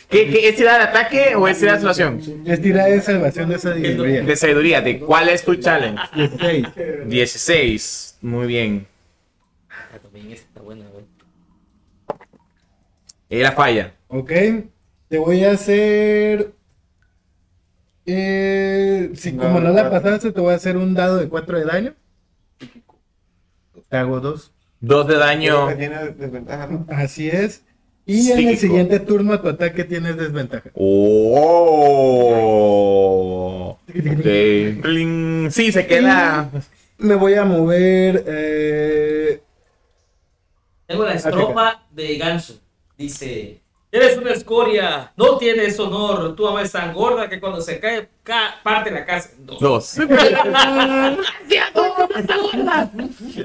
¿Qué, qué, ¿Es tirada de ataque o es tirada de salvación? Es tirada de salvación de esa sabiduría. De sabiduría. ¿De cuál es tu challenge? 16. 16. Muy bien. Ah, También esta está buena, güey. Era falla. Ok, te voy a hacer. Eh, si como no la pasaste, te voy a hacer un dado de 4 de daño. Te hago 2. Dos de Creo daño. Así es. Y en el siguiente turno, tu ataque tienes desventaja. Oh. Sí, se queda. Me voy a mover. Eh, Tengo la estrofa de Ganso. Dice: Eres una escoria, no tienes honor. Tu mamá es tan gorda que cuando se cae, ca- parte la casa. en dos. Dos.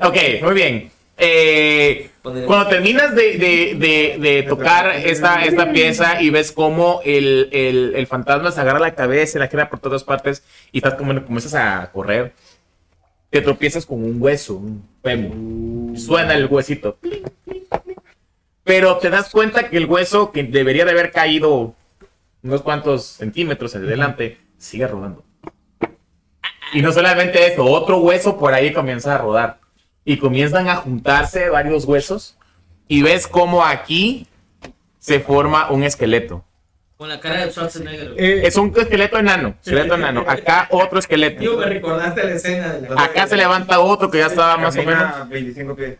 ok, muy bien. Eh, cuando terminas de, de- de- de tocar esta, esta pieza y ves cómo el, el- el fantasma se agarra la cabeza y la queda por todas partes y estás como, comienzas a correr, te tropiezas con un hueso, un fémur. Suena el huesito. Pero te das cuenta que el hueso que debería de haber caído unos cuantos centímetros hacia adelante sigue rodando. Y no solamente eso, otro hueso por ahí comienza a rodar. Y comienzan a juntarse varios huesos. Y ves cómo aquí se forma un esqueleto. Con la cara de Schwarzenegger. eh, Es un esqueleto enano. Esqueleto enano. Acá otro Tío, me esqueleto. recordaste la escena de la. Acá se levanta otro que ya estaba más o menos. 25 pies.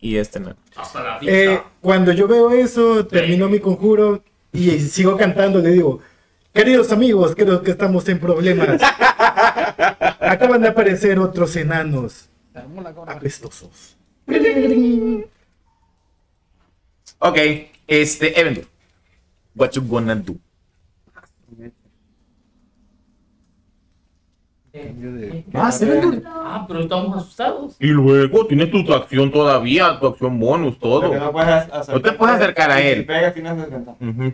Y este no. Hasta la eh, cuando yo veo eso, termino mi conjuro y sigo cantando. Le digo: Queridos amigos, creo que estamos en problemas. Acaban de aparecer otros enanos apestosos. Ok, este, Evan. What you gonna do? Eh, Ah, sí. Ah, pero estamos asustados. Y luego tienes tu, acción todavía, tu acción bonus, todo. No puedes acercarte. No te puedes acercar a él. Tienes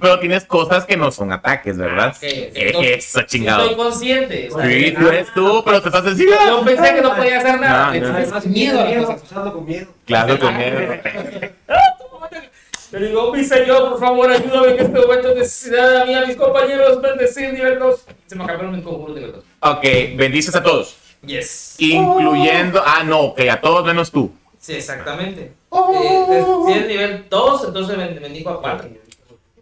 Pero tienes cosas que no son ataques, ¿verdad? Entonces, Eso, chingado. Estoy consciente. o sea, Sí, ah, tú eres tú, pero te estás encima. Yo pensé que no podía hacer nada. No, no. Entonces, Además, miedo a las miedo, cosas. usando con miedo. Claro, con miedo. Le digo, mi señor, por favor, ayúdame en este momento de necesidad a mí, a mis compañeros, bendecir nivel 2. Se me acabaron mis conjuros nivel 2. Ok, bendices a todos. Yes. Incluyendo. Ah, no, ok, a todos menos tú. Sí, exactamente. Eh, si es nivel 2, entonces ben- bendigo a 4.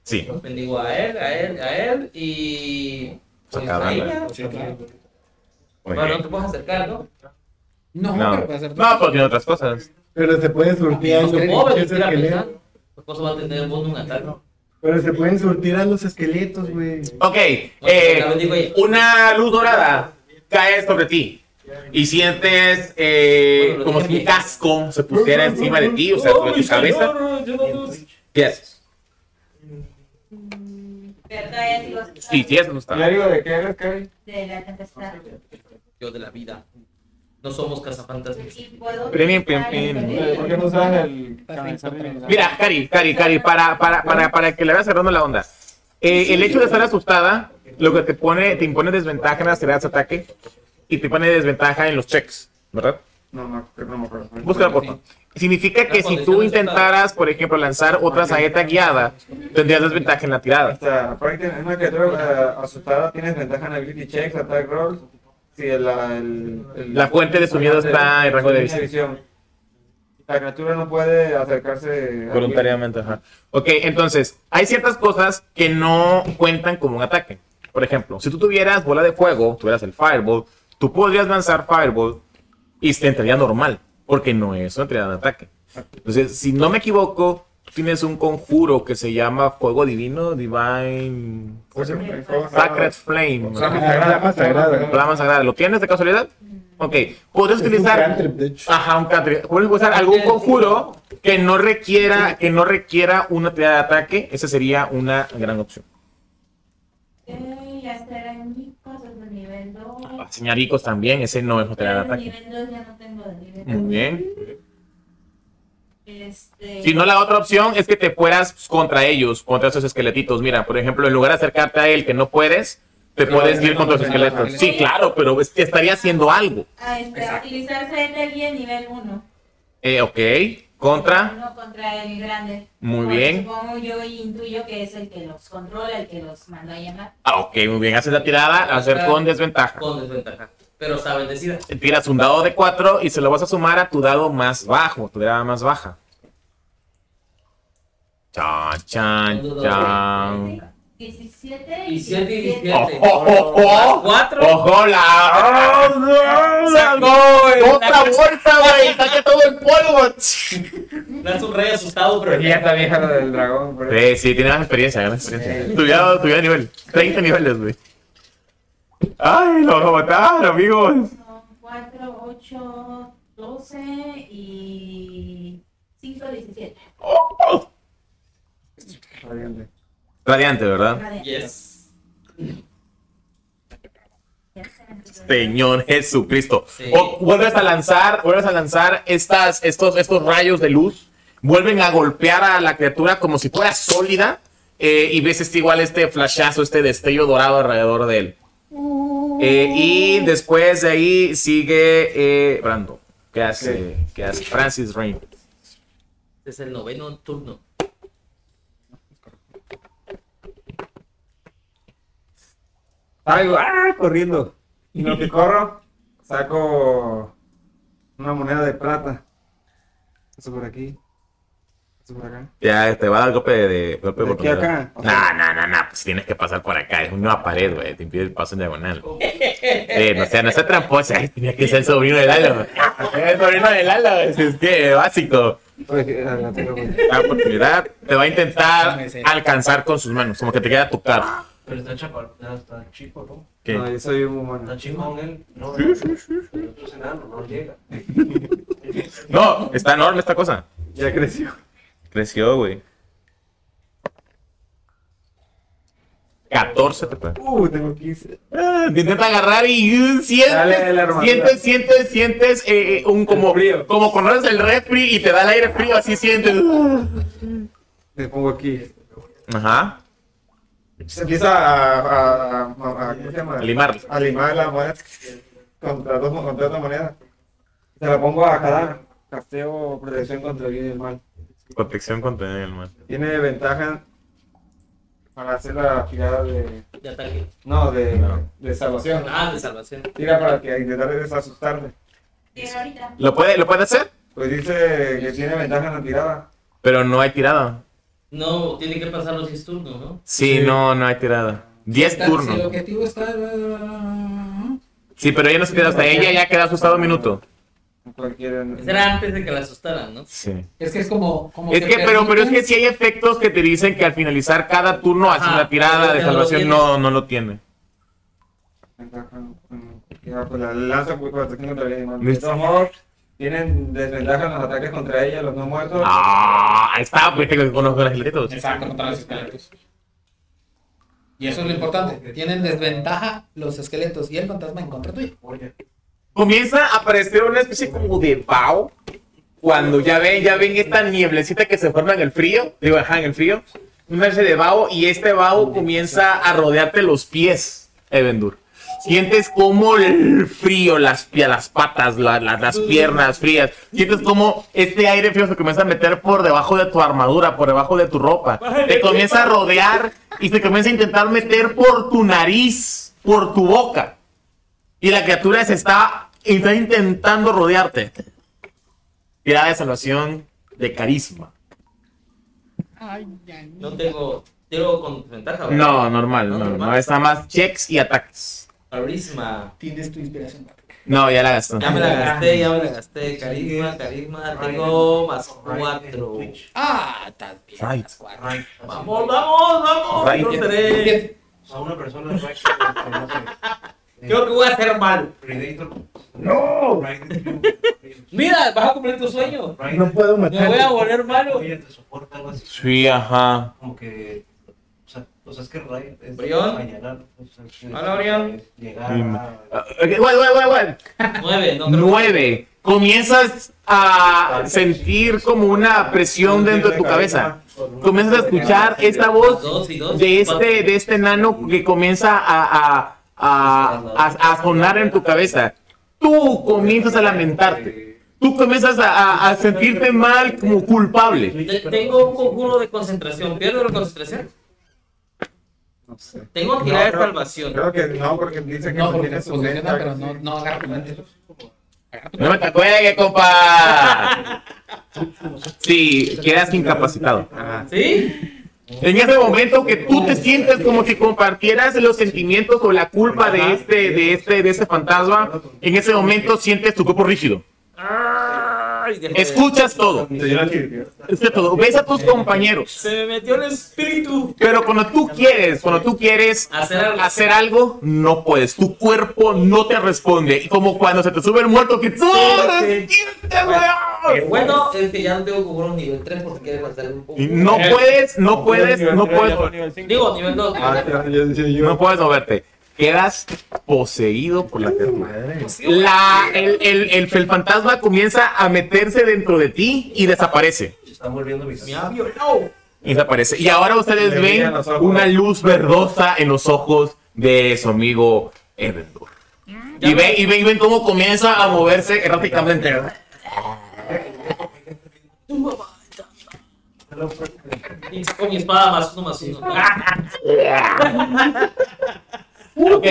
Sí. Bendigo a él, a él, a él y. Pues banda. ya. Ok. Bueno, no te puedes acercar, ¿no? No, No, pero puede ser. no, pero tiene otras cosas. Pero se pueden surtir a No se puedo a pesar. va a tener un ataque. Pero se pueden surtir a los esqueletos, güey. Ok, eh, una luz dorada cae sobre ti. Y sientes eh, como si un casco se pusiera encima de ti, o sea, sobre tu cabeza. ¿Qué haces? Sí, sí, eso no está. ¿Y algo de qué eres, de la tempestad. Yo de la vida. No somos cazafantasmas. Eh, ¿Por qué no usas el Mira, Cari, Cari, Cari, para, para, para, para que le vayas cerrando la onda. Eh, el hecho de estar asustada, lo que te pone, te impone desventaja en las tiradas de ataque y te pone desventaja en los checks, ¿verdad? No, no, no me acuerdo. Búscala, por favor. Significa que si tú intentaras, por ejemplo, lanzar otra saeta guiada, tendrías desventaja en la tirada. Hasta, aparte, es una criatura eh, asustada, tienes ventaja en ability checks, attack rolls. Si el, el- el- La fuente de su miedo está en rango de visión. La criatura no puede acercarse a- Voluntariamente, ajá. Ok, entonces, hay ciertas cosas que no cuentan como un ataque. Por ejemplo, si tú tuvieras bola de fuego, tuvieras el Fireball, tú podrías lanzar Fireball y te entraría normal, porque no es una tirada de ataque. Entonces, si no me equivoco, tienes un conjuro que se llama Fuego Divino, Divine... ¿Cómo se llama? Sacred Flame. Llama sagrada. Flama sagrada. ¿Lo tienes de casualidad? Ok. Podrías Es un utilizar... cantrip, de hecho. Ajá, un cantrip. Puedes usar algún conjuro que no requiera, que no requiera una tirada de ataque. Esa sería una gran opción. Eh, ya estará en mi caso de nivel 2. Señaricos también, ese no es una tirada de ataque. nivel 2 ya no tengo de nivel 2. Muy bien. Este, Si no, la otra opción es que te fueras pues, contra ellos, contra esos esqueletitos. Mira, por ejemplo, en lugar de acercarte a él que no puedes, te puedes ir contra los esqueletos. Sí, claro, pero estaría haciendo algo. Ah, este, utilizar guía nivel 1. Eh, ok. Contra. Uno contra el grande. Muy Porque bien. Supongo yo intuyo que es el que los controla, el que los mandó a llamar. Ah, ok, muy bien. Haces la tirada, a hacer con desventaja. Con desventaja. Pero está bendecida. Tiras un dado de 4 y se lo vas a sumar a tu dado más bajo, tu tirada más baja. Chan, chan, chan. 17 Y 7 y 17. ¡Oh, oh, oh! ¿Cuatro? ¡Ojo, la! Sacó ¡Otra bolsa, güey! ¡Saqué todo el polvo! Lanza un rey asustado, pero Ya está vieja la del dragón. Sí, sí, tiene más experiencia, más experiencia. Tuviera, tuviera nivel. 30 niveles, güey. ¡Ay, lo vamos a matar, amigos! 4, 8, 12 y 5, 17. Oh. Radiante. Radiante, ¿verdad? Yes. Señor Jesucristo. Sí. O vuelves a lanzar, vuelves a lanzar estas, estos, estos rayos de luz, vuelven a golpear a la criatura como si fuera sólida. eh, y ves este igual este flashazo, este destello dorado alrededor de él. Eh, y después de ahí sigue eh, Brando. ¿Qué hace? ¿Qué hace? Francis Rain. Es el noveno turno. Salgo, ¡ah! corriendo. Y en lo que corro, saco una moneda de plata. Eso por aquí. Acá. Ya te va a dar golpe de, de- golpe de ¿De aquí oportunidad. acá? No, no, no, no, pues tienes que pasar por acá. Es una pared, güey. Te impide el paso en diagonal. Eh, no sea, no sea tramposa. Ay, tenía que ser el sobrino del Lalo. El sobrino del Lalo, es, es que básico. Pues, eh, la oportunidad te va a intentar alcanzar con sus manos. Como que te queda tu cara. Pero está chaco, está chico, ¿no? ¿Qué? No, yo soy un humano. Está chingón él. No, el otro es enano, no llega. No, está enorme esta cosa. Ya creció. Creció, güey. 14 te pega. Uh, tengo 15. Ah, te intenta agarrar y uh, sientes, Dale armadura. sientes, sientes, sientes eh, eh, un como frío. como cuando eres el refri y te da el aire frío, así sientes. Te pongo aquí. Ajá. Se empieza a, a, a, a- ¿cómo se llama? A limar. A limar la moneda contra, dos, contra otra moneda. Se la pongo a cada casteo protección contra el bien y el mal. Protección contra el mal. Tiene ventaja para hacer la tirada de. De ataque. No, de, No. de salvación. Ah, de salvación. Tira para que intentar desasustarme. ¿Lo puede, ¿Lo puede hacer? Pues dice que tiene ventaja en la tirada. Pero no hay tirada. No, tiene que pasar los 10 turnos, ¿no? Sí, Sí. no, no hay tirada. 10 Está- Si el turnos. objetivo está. Sí, pero ella no se tira hasta ella ya queda asustado un minuto. Era antes de que la asustaran, ¿no? Sí. Es que es como. como Es que, pero, pero es que si hay efectos que te dicen que al finalizar cada turno hace Ajá, una tirada de salvación, no, no lo tiene. De modos, tienen desventaja en los ataques contra ella, los no muertos. Ah, ahí está, pues que con los esqueletos. Exacto, contra los esqueletos. Y eso es lo importante. Tienen desventaja los esqueletos y el fantasma en contra tuyo. Comienza a aparecer una especie como de vaho. Cuando ya ven, ya ven esta nieblecita que se forma en el frío, digo, ajá, en el frío, una especie de vaho y este vaho comienza a rodearte los pies, Evendur. Sientes como el frío, las, las patas, la- la- las piernas frías. Sientes como este aire frío se comienza a meter por debajo de tu armadura, por debajo de tu ropa. Te comienza a rodear y se comienza a intentar meter por tu nariz, por tu boca. Y la criatura se está, está intentando rodearte. Tirada de salvación de carisma. No tengo. Tengo con ventaja, ¿verdad? No, normal, no, no, está más checks y ataques. Carisma. Tienes tu inspiración. No, ya la gastó. Ya me la gasté, ya me la gasté. Carisma, carisma. Tengo más 4. Ah, estás bien. Right. cuatro. Vamos, vamos, vamos. Right. Bien. A una persona. Creo que voy a hacer mal. Predator. ¡No! Mira, vas a cumplir tu sueño. No puedo Me voy a matar. volver malo. Oye, te soporta algo así. Sí, ajá. Como que. O sea, o sea es que Ray es Brión. mañana. o sea, es- Hola, Brión. Llegar a. Ah, bueno, bueno, bueno. Nueve, no creo. Nueve. Comienzas a sentir como una presión dentro de tu cabeza. Comienzas a escuchar esta voz de este, de este nano que comienza a, a, a, a- a sonar en tu cabeza. Tú comienzas a lamentarte. Tú comienzas a, a- a sentirte mal como culpable. Te- Tengo un conjuro de concentración. ¿Pierdo la concentración? No sé. Tengo que No, tirar de creo- salvación. Creo que no, porque dice que No, mantiene su ventaja, pero no, no agarra tu mente. No me te cuelgue, compa. Sí, quedas incapacitado. Ajá. ¿Sí? En ese momento que tú te sientes como si compartieras los sentimientos o la culpa de este, de este, de este fantasma, en ese momento sientes tu cuerpo rígido. Ay, Escuchas todo. Escuchas todo. Ves a tus compañeros. Se me metió el espíritu. Pero cuando tú quieres, cuando tú quieres Hacer algo. hacer algo, no puedes. Tu cuerpo no te responde. Y como cuando se te sube el muerto que tú Eh, bueno, es que ya no tengo conjuro nivel 3 porque quiere gastar un poco. No puedes, no puedes, no puedes. Digo, nivel 2. Ah. No puedes moverte. Quedas poseído por la. La, el, el, el, el fantasma comienza a meterse dentro de ti y desaparece. Se están volviendo mis. Violado. Y desaparece. Y ahora ustedes ven una luz verdosa en los ojos de su amigo Evendur. Y ven, y ven, y ven cómo comienza a moverse erráticamente. Y saco mi espada más uno más uno. Ok.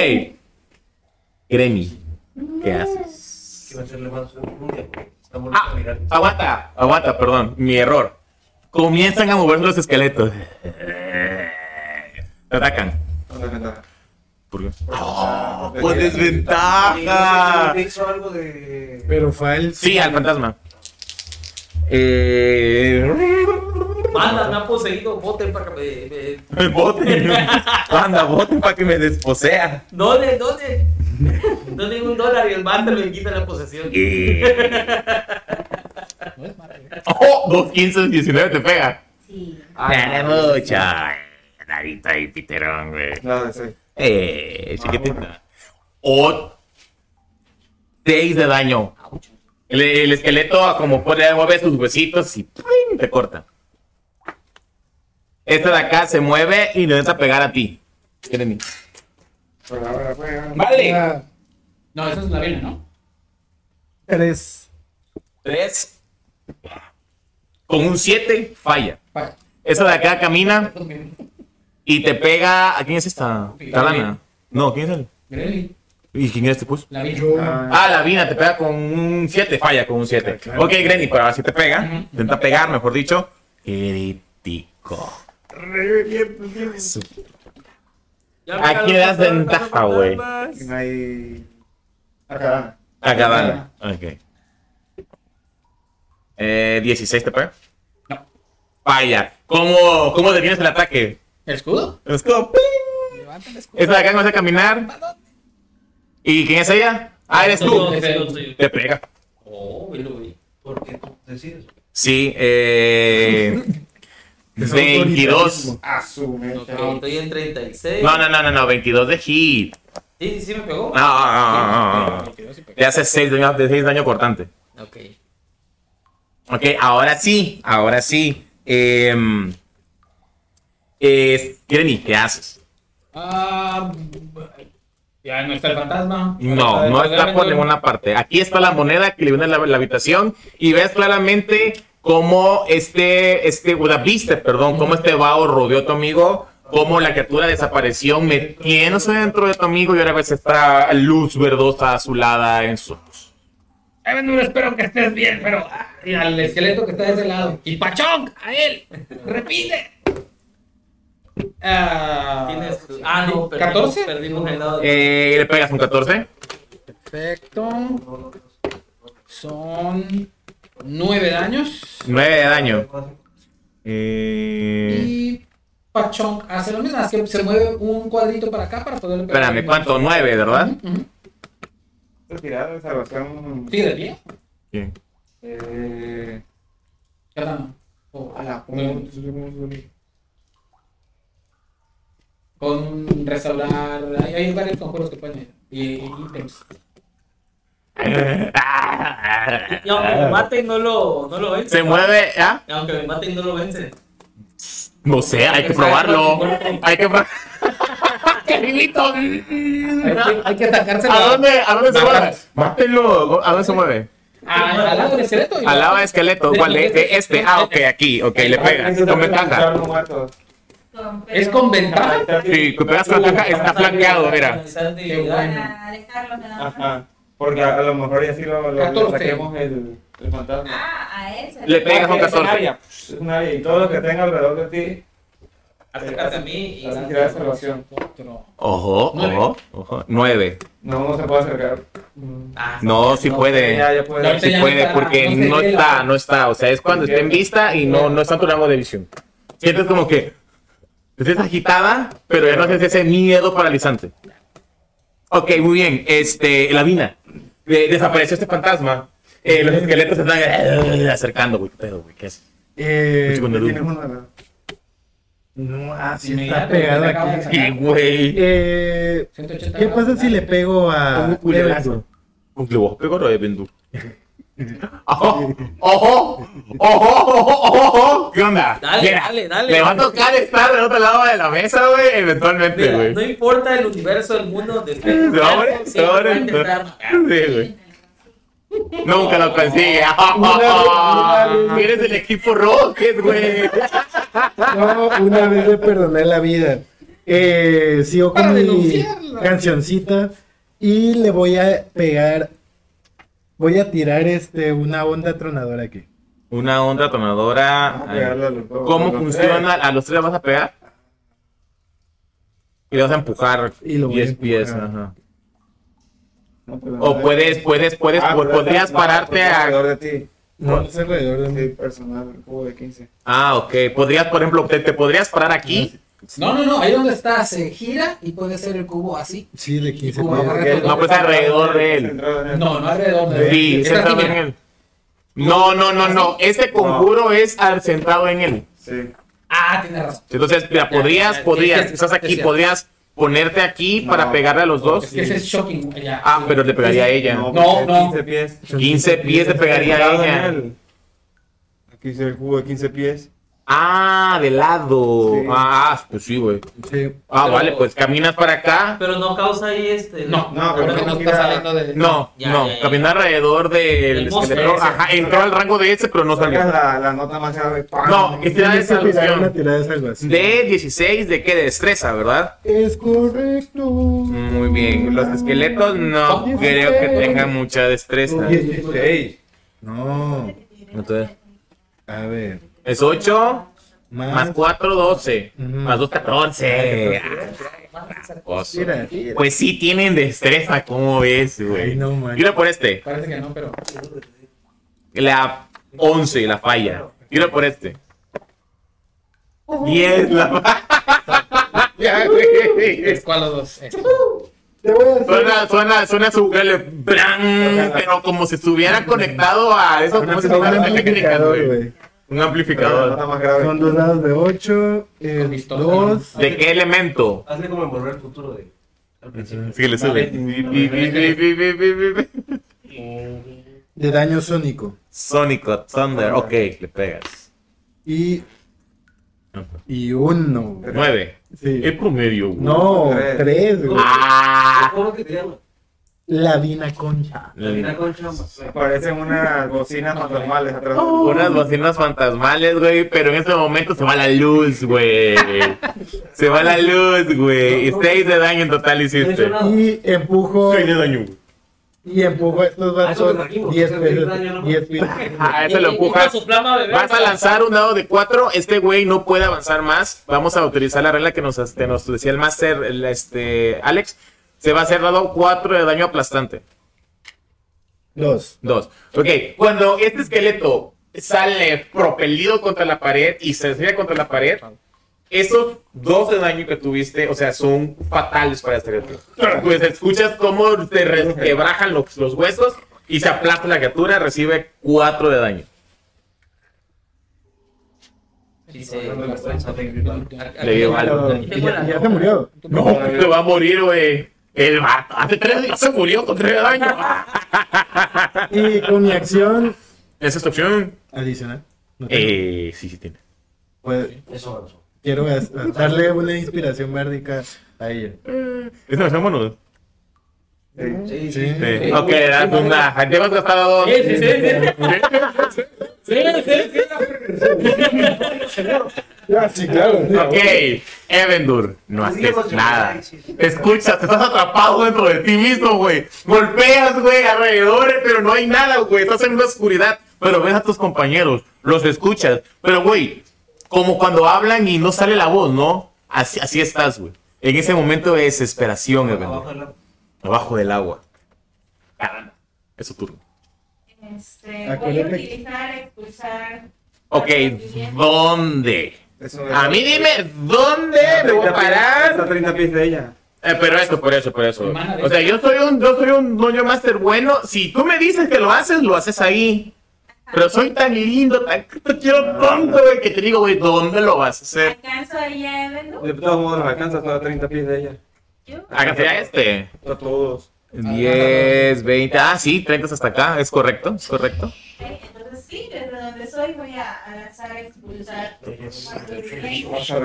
Gremi, ¿qué haces? Que va a hacerle más un día. porque Están volviendo Ah, mirar. aguanta, aguanta, perdón, mi error. Comienzan a moverse los esqueletos. Te atacan. ¿Por qué? Ah, ¡Con desventaja! ¿Te hizo algo de. Pero fue el. Sí, al fantasma. Eh... Manda, me ha poseído. Voten para que me. me- El bote. Anda, bote para que me desposea. Dole, dole. Dole un dólar y el máster me quita la posesión. No es. Oh, 2, 15, 19 te pega. Sí. Dale mucho. Dadito ahí, piterón, güey. No, de seis. Eh, chiquitita. O 6 de daño. El, el esqueleto, como puede mueve sus huesitos y ¡pum! te corta. Esta de acá se mueve y le intenta pegar a ti. Jeremy. Vale. No, esa es la vena, ¿no? Tres. 3. Con un 7, falla. Esa de acá camina y te pega. ¿A quién es esta? Talana. No, ¿quién es él? Greli, ¿Y quién es este, pues? la vena. Ah, la Vina te pega con un 7, falla con un 7. Claro. Ok, Granny, pero ahora sí te pega. Intenta pegar, mejor dicho. Crítico. Aquí le das ventaja, güey. no hay. Acá. Acá. Ok. Eh, 16 te pega. No. Falla. ¿Cómo, cómo detienes el ataque? ¿El escudo? Es como, ¡ping! Levanta el escudo. Esta de acá comienza a caminar. ¿Y quién es ella? Ah, eres tú. Te pega. Oh, velo, güey. ¿Por qué tú decides? Sí, eh. 22. A su Ok, mente. estoy en 36. No, no, no, no, no, 22 de hit. Sí, sí, sí me pegó. No, no, no, no. Te hace 6 daño, de 6 daño cortante. Ok. Ok, ahora sí, ahora sí. Eh, eh, ¿qué haces? Ah, ya no está el fantasma. No, no está por ninguna parte. Aquí está la moneda que le viene la, la habitación y ves claramente cómo este, este, o sea, viste, perdón, cómo este vaho rodeó a tu amigo, cómo la criatura desapareció metiéndose dentro de tu amigo y ahora ves esta luz verdosa azulada en sus ojos. Evan, espero que estés bien, pero ah, y al esqueleto que está de ese lado. Y Pachón, a él. Repite. Ah, Tienes. Ah, no, perdimos, 14. perdimos el dado. Eh, ¿Le pegas un 14? Perfecto. Son nueve daños. 9 de daño. Eh, Y Pachón hace lo mismo, es que se mueve un cuadrito para acá para poderle pegar. espérame, ¿cuánto? 9, ¿verdad? Ujú. Esta tirada de salvación. ¿Sigue de pie? Bien. Eh. Oh, A la no. Con restaurar. Hay, hay varios conjuros que pueden. Y, y ítems. Y aunque me maten, no lo, no lo vencen. Se mueve, ¿ah? Y Aunque me maten, no lo vencen. No sé, hay que probarlo. Hay que probarlo. ¡Queridito! Hay que, hay que sacárselo. ¿A dónde, ¿A dónde se mueve? Mátenlo. ¿A dónde se mueve? A- al lado del esqueleto. Al lado del esqueleto. ¿Cuál? De, de este. Ah, ok, aquí. Ok, le pegas. Con ventaja. Es con ventaja. Sí, con ventaja. Está flanqueado, mira. Qué bueno. Ajá. Porque a, a lo mejor ya sí lo, lo, lo 14. saquemos el, el fantasma. Ah, a ese. Le pegas es un 14. área, Es un área y todo lo que tenga alrededor de ti. Acércate a mí y. De salvación. Otro. Ojo, ojo, ojo. Nueve. No, no se puede acercar. Ah, No, sí puede. Ya, ya puede. No, Sí puede, está, porque no está, la- no está. O sea, es cuando está en vista y no, no está en tu rango de visión. Sientes como que estés agitada, pero ya no sientes ese miedo paralizante. Ok, muy bien. Este, la vina. Eh, desapareció este fantasma. Eh, los esqueletos se están eh, acercando, güey. ¿Qué pedo, güey? ¿Qué es? Eh, Chico, no, Tienes uno de la- no, ah, sí está pegado me acaba de aquí. sacar. Sí, güey. Eh, 180 ¿Qué pasa si le pego a Un culerazo. Un de Bendu. ¡Ojo! ¡Ojo! ¡Ojo! ¡Ojo! ¿Qué onda? Dale, dale, dale. Le va a tocar estar del otro lado de la mesa, güey, eventualmente, güey. no importa el universo, el mundo, de Se va a morir, se va a morir. siempre va a intentar. Sí, güey. Nunca lo consigue. Eres del equipo Rocket, güey. No, una vez le perdoné la vida. Eh, sigo con mi cancioncita y le voy a pegar. Voy a tirar este una onda tronadora aquí. Una onda Vamos tonadora. a pegarle a los dos. ¿Cómo funciona? ¿A los tres vas a pegar? Y le vas a empujar Y lo voy a 10 pies. empujar. Ajá. No, O puedes, puedes, puedes, Ah, podrías pararte a. alrededor de ti. No, es alrededor de mí. personal, el cubo de 15. Ah, ok. Podrías, por ejemplo, te, te podrías parar aquí. No, no, no, ahí donde está se gira y puede ser el cubo así. Sí, de 15 ¿Cómo pies. agarra todo? No, pues alrededor de él. Él. No, no alrededor de Sí, Está centrado en él. No, no, no, no. Este conjuro es al- centrado en él. Sí. Ah, tienes razón. Entonces, mira, Ya, podrías, podrías, sí, sí, estás sí, aquí, sí. podrías ponerte aquí para No. pegarle a los dos. Es que ese es shocking. Ya. Ah, pero le pegaría a ella. No, No, porque no. 15 pies. 15 pies le pegaría a ella. él. Aquí dice el jugo de 15 pies. Ah, de lado. Sí. Ah, pues sí, güey. Sí. Ah, Pero- vale, pues caminas para acá. Pero no causa ahí este. No, No, porque no está saliendo de. No, Ya, no, ya, ya. caminar alrededor del esqueleto. ese. Ajá, entró al rango de ese, pero no salió. la, la nota más grave. No, que tirada de salvación. tirada de salvación. De 16, ¿de qué? De destreza, ¿verdad? Es correcto. Muy bien. Los esqueletos no creo que 16. tengan mucha destreza. 16. No. Entonces, A ver. Es 8 más Más. 4, 12. Ujú. Más 2, 14. Oso. Tira, tira. Pues sí tienen destreza, ¿cómo ves, güey? Tira por este. Parece que no, pero. La 11, la falla. Tira por este. 10, la falla. Ya, güey. ¿Es cuál los dos? Este. Te voy a hacer. Suena, suena, suena su pero como si estuviera conectado a eso, como si Un fuera técnica, güey. Un amplificador. nota más grave. Son dos dados de 8. Eh, dos. ¿De qué elemento? Hazle como en volver al futuro de. Al principio. Sí, le sube. De daño sónico. Sónico, Thunder, ok, le pegas. Y. Y uno. 9. Sí. Es promedio, güey. No, Tres. güey. Ah. ¿Cómo que te llama? La Dina Concha. La vida concha. Parecen unas bocinas fantasmales atrás. Unas bocinas fantasmales, güey, pero en este momento se va la luz, güey. Se va la luz, güey. Y 6 de daño en total hiciste. Y empujo. 6 de daño. Y empujo a estos Ah, trajimos, 10 o sea, de veces. daño, ¿no? 10 veces. Ah, eso Y- lo empujas. Vas a lanzar un dado de 4. Este güey no puede avanzar más. Vamos a utilizar la regla que nos, este, nos decía el máster, el, este, Alex. Se va a hacer dado 4 de daño aplastante. Dos. Dos. Ok, cuando este esqueleto sale propelido contra la pared y se estrella contra la pared, esos dos de daño que tuviste, o sea, son fatales para este esqueleto. Pues escuchas cómo te resquebrajan los, los huesos y se aplasta la criatura, recibe cuatro de daño. Dice, Le dio ya, ya se murió. No, te va a morir, güey. El vato hace tres días se murió con tres daño. Y con mi acción ¿Esa es tu opción? adicional. no tengo. Eh, sí, sí tiene. Pues, Eso, eso. quiero darle una inspiración bárdica a ella. ¿Es una opción bonus? Sí, sí. Ok, dame una. ¿Te hemos gastado dos? Sí, sí, sí, sí. Sí, sí, sí. Claro. Ok, Evendur, no haces nada. Te escuchas, te estás atrapado dentro de ti mismo, güey. Golpeas, güey, alrededor, pero no hay nada, güey. Estás en una oscuridad, pero ves a tus compañeros, los escuchas. Pero, güey, como cuando hablan y no sale la voz, ¿no? Así, así estás, güey. En ese momento de desesperación, Abajo Evendur. del agua. Abajo del agua. Caramba, es su turno. Este, voy a utilizar, expulsar. Ok, ¿dónde? Eso es- A mí dime, ¿dónde Está me voy a 30 pies- Está parar? a 30 pies de ella. Eh, pero eso, por eso, por eso. O sea, yo soy un, yo soy un Dungeon Master bueno. Si tú me dices que lo haces, lo haces ahí. Pero soy tan lindo, tan, te quiero tanto, güey, que te digo, güey, ¿dónde lo vas a hacer? ¿Alcanzo ahí a Evendu? De todos modos, nos alcanza hasta a 30 pies de ella. Yo. Hágase a este. A todos. 10, 20, ah, sí, 30 hasta acá, es correcto, es correcto. Entonces sí, desde donde soy voy a, lanzar, expulsar.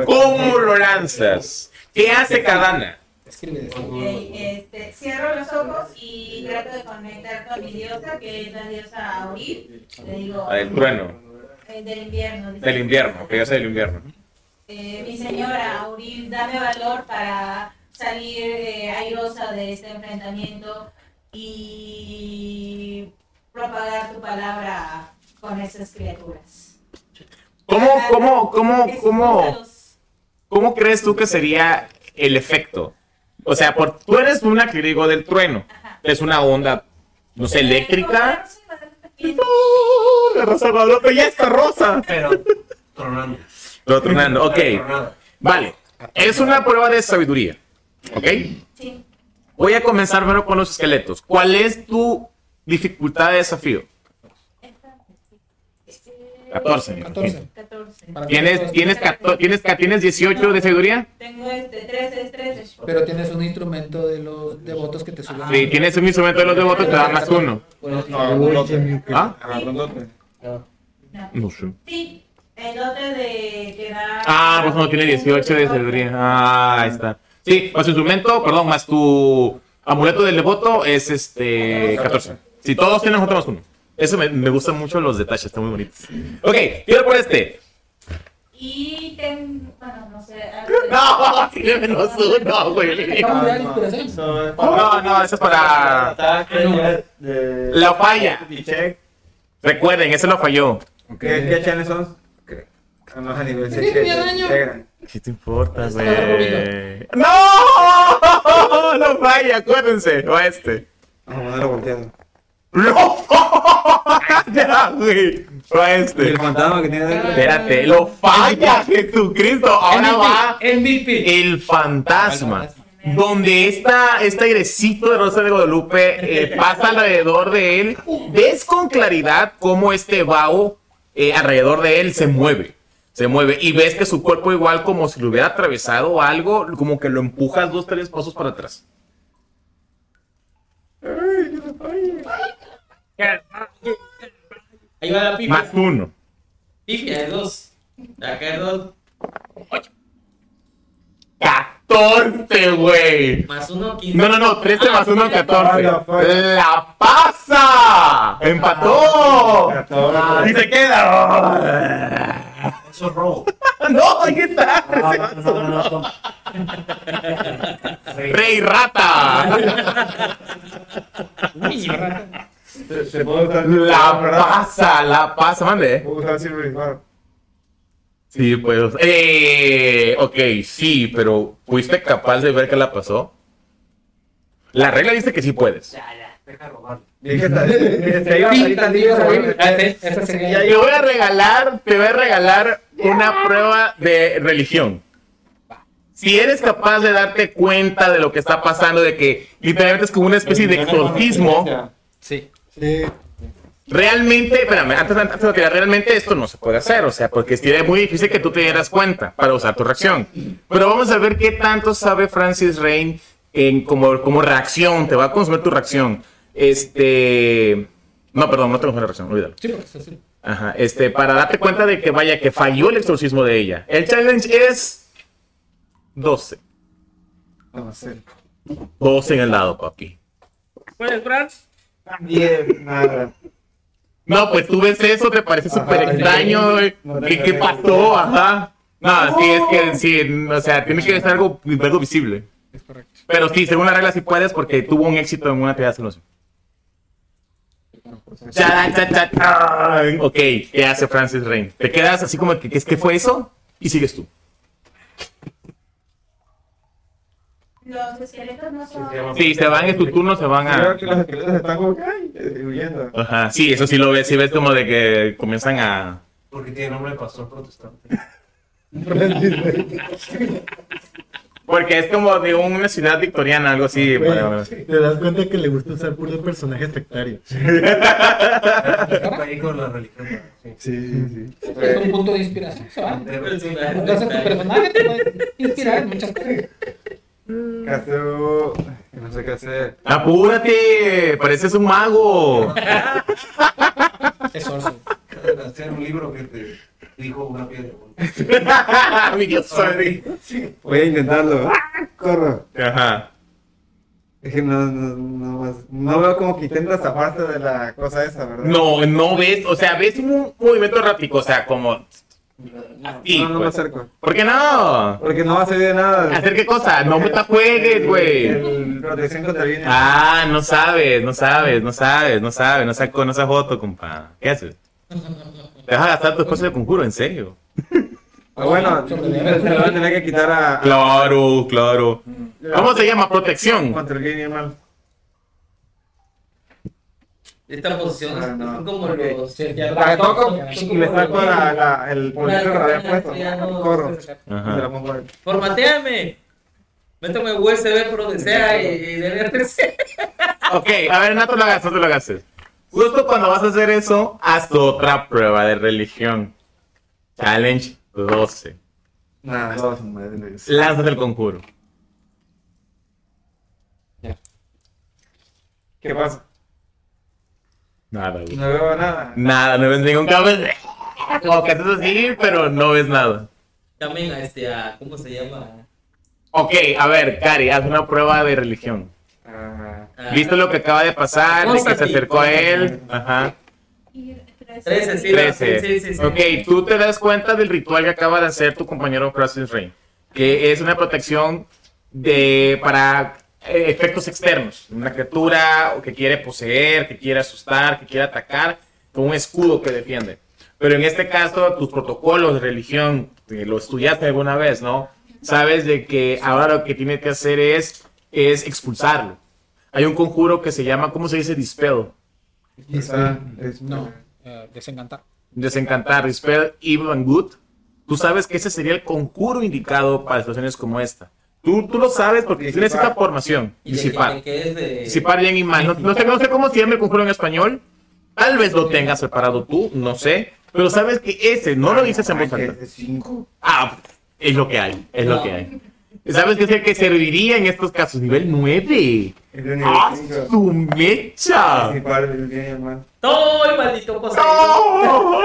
¿Cómo lo lanzas? ¿Qué hace Kadana? Escribe eso. Ok, este, cierro los ojos y trato de conectar con mi diosa, que es la diosa Auril. Le digo. Ah, del trueno. eh, del invierno. dice. Del invierno, que yo sé del invierno. Eh, mi señora Auril, dame valor para salir eh, airosa de este enfrentamiento y propagar tu palabra con esas criaturas. ¿Cómo, cómo, cómo, cómo? ¿Cómo crees tú que sería el efecto? O sea, por, tú eres una clérigo del trueno. Ajá. Es una onda, no sé, eléctrica. como soy bastante pequeña, ¡Oh, la rosa Guadalupe ya está rosa. Pero tronando. Lo tronando, ok. Vale. Es una prueba de sabiduría. ¿Ok? Sí. Voy a comenzar primero con los esqueletos. ¿Cuál es tu dificultad de desafío? Esta- eh, 14. me imagino. 14. 14. Para ¿Tienes, tienes, cato- tienes, ca- ¿Tienes 18 de sabiduría? Tengo este 13, es 13. Pero tienes un instrumento de los devotos que te suben. Si tienes un instrumento de los devotos, te da más uno. ¿Ah? Ah. No. No sé. Sí, el otro de que da. Ah, pues no tiene 18 de sabiduría. Ah, ahí está. Sí, más tu instrumento, perdón, más tu amuleto del devoto es este 14. Si todos tienen otro más uno. Eso me, me gustan mucho los detalles, están muy bonitos. Ok, tiro por este. Y tengo. Bueno, no sé. No, tiene menos uno, güey. No, no, eso es para. La falla. Recuerden, ese lo falló. ¿Qué, qué chanes son? No, a nivel Sí, 6. ¿Qué te importa, güey? ¡No! No falla, acuérdense. Va este. Vamos a ponerlo volteado. ¡No! Ya, güey. Va ¿Y este. el fantasma que tiene dentro? Espérate, lo falla, Jesucristo. Ahora va MVP. el fantasma. Donde está este airecito de Rosa de Guadalupe eh, pasa alrededor de él. Ves con claridad cómo este vaho eh, alrededor de él se mueve. Se mueve y ves que su cuerpo igual como si lo hubiera atravesado algo, como que lo empujas dos, tres pasos para atrás. Ahí va la pipa. Más uno. Pipia de dos. Acá es dos. 14, güey. Más uno, 15. No, no, no, 13 más 1, 14. Ah, la falla. ¡La pasa! ¡Empató! Catorce. ¡Y se queda! Robo. ¡No! ¿Qué está? No, no, no, no, no. ¡Rey rata! Se, se puede usar. ¡La pasa! ¡La pasa! Mande. Sí, pues. Eh, ok, sí, pero ¿fuiste capaz de ver qué la pasó? La regla dice que sí puedes. Deja de robar. Voy a regalar, te voy a regalar una prueba de religión. Si eres capaz de darte cuenta de lo que está pasando, de que literalmente es como una especie de exorcismo, Sí. Sí. realmente, espérame, antes, antes de tirar, realmente esto no se puede hacer, o sea, porque sería muy difícil que tú te dieras cuenta para usar tu reacción. Pero vamos a ver qué tanto sabe Francis Rain en como, como reacción, te va a consumir tu reacción. Este. No, perdón, no te consume la reacción, olvídalo. Sí, así. Ajá, este, para darte cuenta de que vaya, que falló el exorcismo de ella. El challenge es 12. No sé. 12 en el lado, papi. ¿Puedes, Franz? Diez, nada. No, pues tú ves eso, te parece súper extraño, no te ¿Qué, ¿Qué creo. pasó? Ajá. No, sí, es que sí, o sea, tiene que ser algo, algo visible. Es correcto. Pero sí, según la regla sí puedes porque tuvo un éxito en una tirada de solución. Charan, chan, chan, chan. Ok, ¿qué hace Francis Rain? Te quedas así como que, ¿qué, ¿qué fue eso? Y sigues tú. Los esqueletos no son. Sí, se van en tu turno, se van Creo a... que los esqueletos están como que, ay, huyendo. Ajá, sí, eso sí lo ves, sí ves como de que comienzan a... Porque tiene nombre de pastor protestante. Porque es como de una ciudad victoriana, algo así. Güey, para- te das cuenta que le gusta usar puros personajes sectarios. Ahí con la religión. sí. Sí, sí. Es un punto de inspiración. Entonces tu personaje te inspirar en muchas cosas. Caso. No sé qué hacer. ¡Apúrate! ¡Pareces un mago! Es sorcerer. Hacer un libro dijo una piedra. Mi Dios soy. Voy a intentarlo. ¡Ah! Corro. Ajá. Es que no, no, no, más- no veo como que intenta zafarse de la cosa esa, ¿verdad? No, no ves, o sea, ves un movimiento errático, o sea, como... Así, no, no me pues. acerco. ¿Por qué no? Porque no va a servir de nada. ¿Hacer qué cosa? No me te juegues, güey. El protección contra. Ah, no sabes, no sabes, no sabes, no sabes, no saco no esa foto, compa. ¿Qué haces? Te vas a gastar tu espacio de conjuro, en serio. Ah, bueno, se lo van a tener que quitar a. Claro, claro. ¿Cómo se llama? Protección. Contra el bien y el mal. Esta posición Ah, no. son como Ok. los. La toco y le saco la, la, el polvito que le había puesto. No- Corro. Ajá. Formateame. Métame USB por donde sea y, y de RC. Ok, a ver, no te lo hagas, no te lo hagas. Justo cuando vas a hacer eso, haz tu otra prueba de religión. Challenge 12. Nada, dos madres. Lánzate el conjuro. ¿Qué pasa? Nada, güey. No veo nada. Nada, no ves ningún cambio. Como que haces así, pero no ves nada. A este, a, ¿cómo se llama? Ok, a ver, Cari, haz una prueba de religión. Ah, ¿Viste lo que acaba de pasar? De que se acercó a él. Ajá. Y tres- 13, sí, 13. sí, sí, sí. Ok, tú te das cuenta del ritual que acaba de hacer tu compañero Crossing Rain, que es una protección de para eh, efectos externos, una criatura que quiere poseer, que quiere asustar, que quiere atacar, con un escudo que defiende. Pero en este caso, tus protocolos de religión, lo estudiaste alguna vez, ¿no? Sabes de que ahora lo que tienes que hacer es, es expulsarlo. Hay un conjuro que se llama, ¿cómo se dice? Dispel. es- No, eh, desencantar. desencantar, dispel evil and good, tú sabes que ese sería el conjuro indicado para situaciones como esta. Tú, tú lo sabes porque tienes esta formación. Disipar. Disipar bien y mal. No, no sé, no sé cómo se llama el conjuro en español. Tal vez lo tengas preparado tú, no sé. Pero sabes que ese no lo dices en voz alta. Ah, es lo que hay, es lo que hay. ¿Sabes que es el que serviría en estos casos? Nivel 9. Es de nivel ¡Ah, su mecha! Padre, el bien y el mal. ¡Ay, maldito cosa! ¡Oh!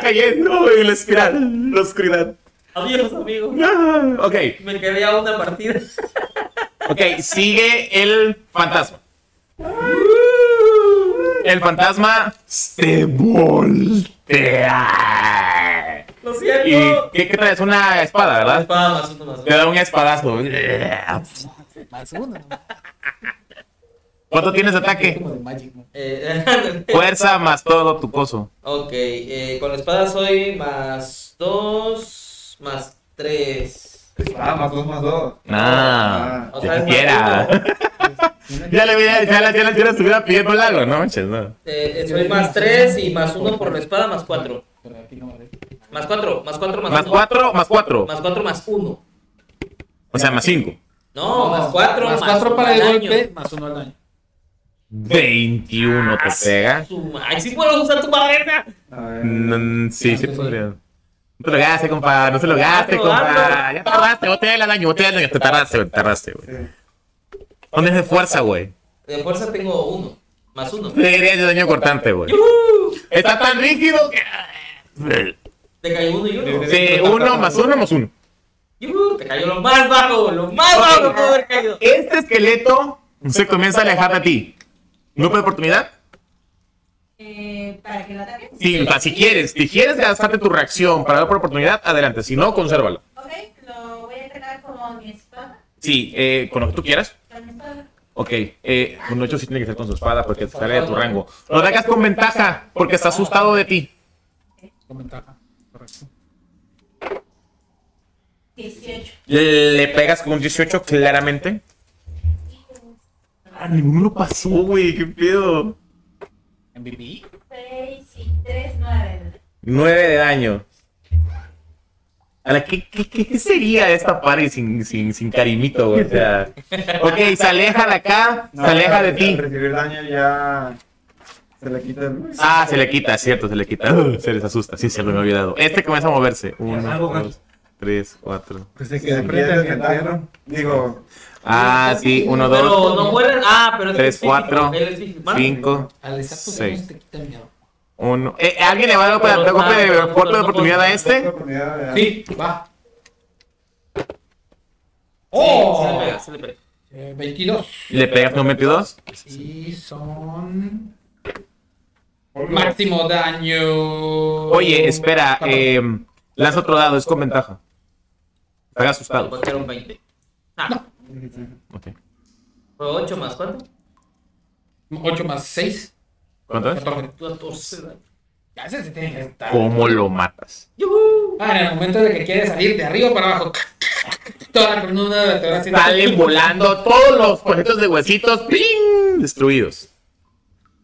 Cayendo en la espiral, la oscuridad. Adiós, amigo. Ok, Me quedé a una partida. ok, sigue el fantasma. El fantasma se voltea. Lo siento. ¿Y qué, qué traes? Una espada, ¿verdad? Espada más uno más uno. Te da un espadazo. Más uno. ¿Cuánto tienes de ataque? Como de Magic, ¿no? Eh, Fuerza más todo tu coso. ok, eh, con la espada soy más 2, más 3. Ah, más dos, más dos. Ah, o sea, es quisiera. Ya le ya la, ya la, ya la estuviera pidiendo el lago, no manches, no. Eh, soy más 3 y más 1 por la espada, más 4. No. Más 4, más 4, más Más 1. cuatro, más cuatro. Más 4, más 1. O sea, más cinco. No, más 4, Más más 4 uno para el golpe, daño. más uno al daño. 21 te pega. Su ma- Ay, sí puedo usar tu madera. A ver. Mm, sí, sí podría. No te lo gaste, compa, no se lo gaste, compa. Ya tardaste, botella el daño, botella el daño. Te tardaste, güey, te tardaste, güey. ¿Dónde es de fuerza, güey? De fuerza tengo 1. Más 1. Te diría de daño cortante, güey. Está tan rígido que. Te cayó 1 y 1. Sí, uno más uno más uno. Te cayó lo más bajo, lo más bajo que pudo haber caído. Este esqueleto se comienza a alejar de ti. ¿No de oportunidad? Eh, para que lo ataquen. Sí, si quieres, si quieres gastarte tu reacción para dar por oportunidad, adelante. Si no, consérvalo. Ok, lo voy a atacar con mi espada. Sí, eh, con lo que tú quieras. Con mi espada. Ok, eh, un 8 sí tiene que ser con su espada porque sale de tu rango. Lo hagas con ventaja porque está asustado de ti. Con ventaja. Correcto. 18. Le pegas con un 18 claramente. Ah, ninguno lo pasó, güey, qué pedo. MVP. 6 y 3, 9. 9 de daño. Ahora, ¿qué, qué, qué, qué sería esta party sin, sin, sin carimito, güey? O sea, ok, se aleja de acá, se aleja de ti. recibir daño ya se le quita el... Ah, se le quita, cierto, se le quita. Se les asusta, sí, se me había olvidado. Este comienza a moverse. Uno, dos, tres, cuatro. Pues se Que queda se frente. Digo, Ah, sí, uno, Pero dos, no mueren. Ah, pero es tres, físico, cuatro, él es físico. Más. cinco, Al exacto Seis. menos te quita el miedo. uno. Eh, ¿Alguien le va a dar de- golpe de de oportunidad a este? Sí, va. Sí, sí le ¡Oh! pega, sí le pega. Eh, 22. ¿Le pegas con 22? Y son. Máximo daño. Oye, espera, eh, lanza otro dado, es con ventaja. Está asustado. Porque era un 20. Ah, Ok. fue 8 más 4. 8 más 6. ¿Cuánto es? 14. 14. Ya ese se tiene que estar. ¿Cómo lo matas? Ah, en el momento de que quiere salir de arriba para abajo. Toda la columna así- Salen volando todos los proyectos de huesitos ¡ping! destruidos.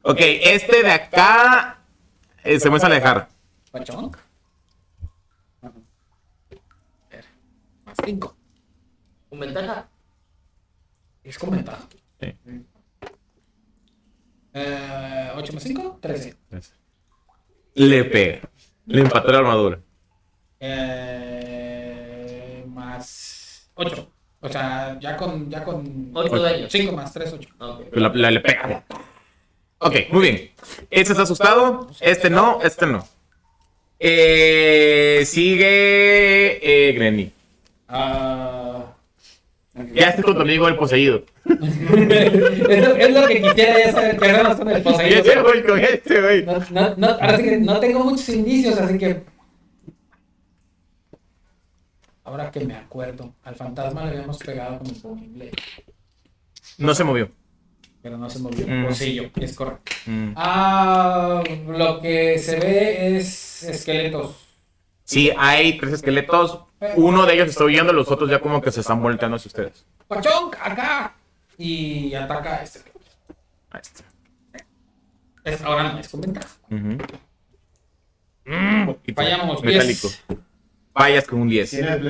Ok, este de acá eh, se comienza a alejar. Pachón. 5. Con ventaja. Es con ventaja. Sí. Eh, 8 más 5, 13. Le pega. Le empató la armadura. Eh, más 8. O sea, ya con. Ya con Ocho daños. 5 más 3, 8. Ok. Pero la, la- le pega. Ok, muy bien. Este está asustado. Este no, este no. Eh, sigue eh, Granny. Ah. Ya estoy con tu amigo el poseído. es, lo, es lo que quisiera ya saber qué con el poseído. sé, voy con este, güey. No, no, no, ahora sí que no tengo muchos indicios, así que. Ahora que me acuerdo, al fantasma le habíamos pegado con el Blade, No se movió. pero no se movió. Mm. Bolsillo, es correcto. Mm. Ah, lo que se ve es esqueletos. Sí, hay tres esqueletos. Uno de ellos está huyendo, los otros ya como que se están volteando hacia ustedes. ¡Pachón! ¡Acá! Y ataca a este. Ahí está. Es, ahora no es con ventaja. Ujú. Mm, poquito Fallamos, Metálico. 10. Fallas con un 10. ¿Tienes.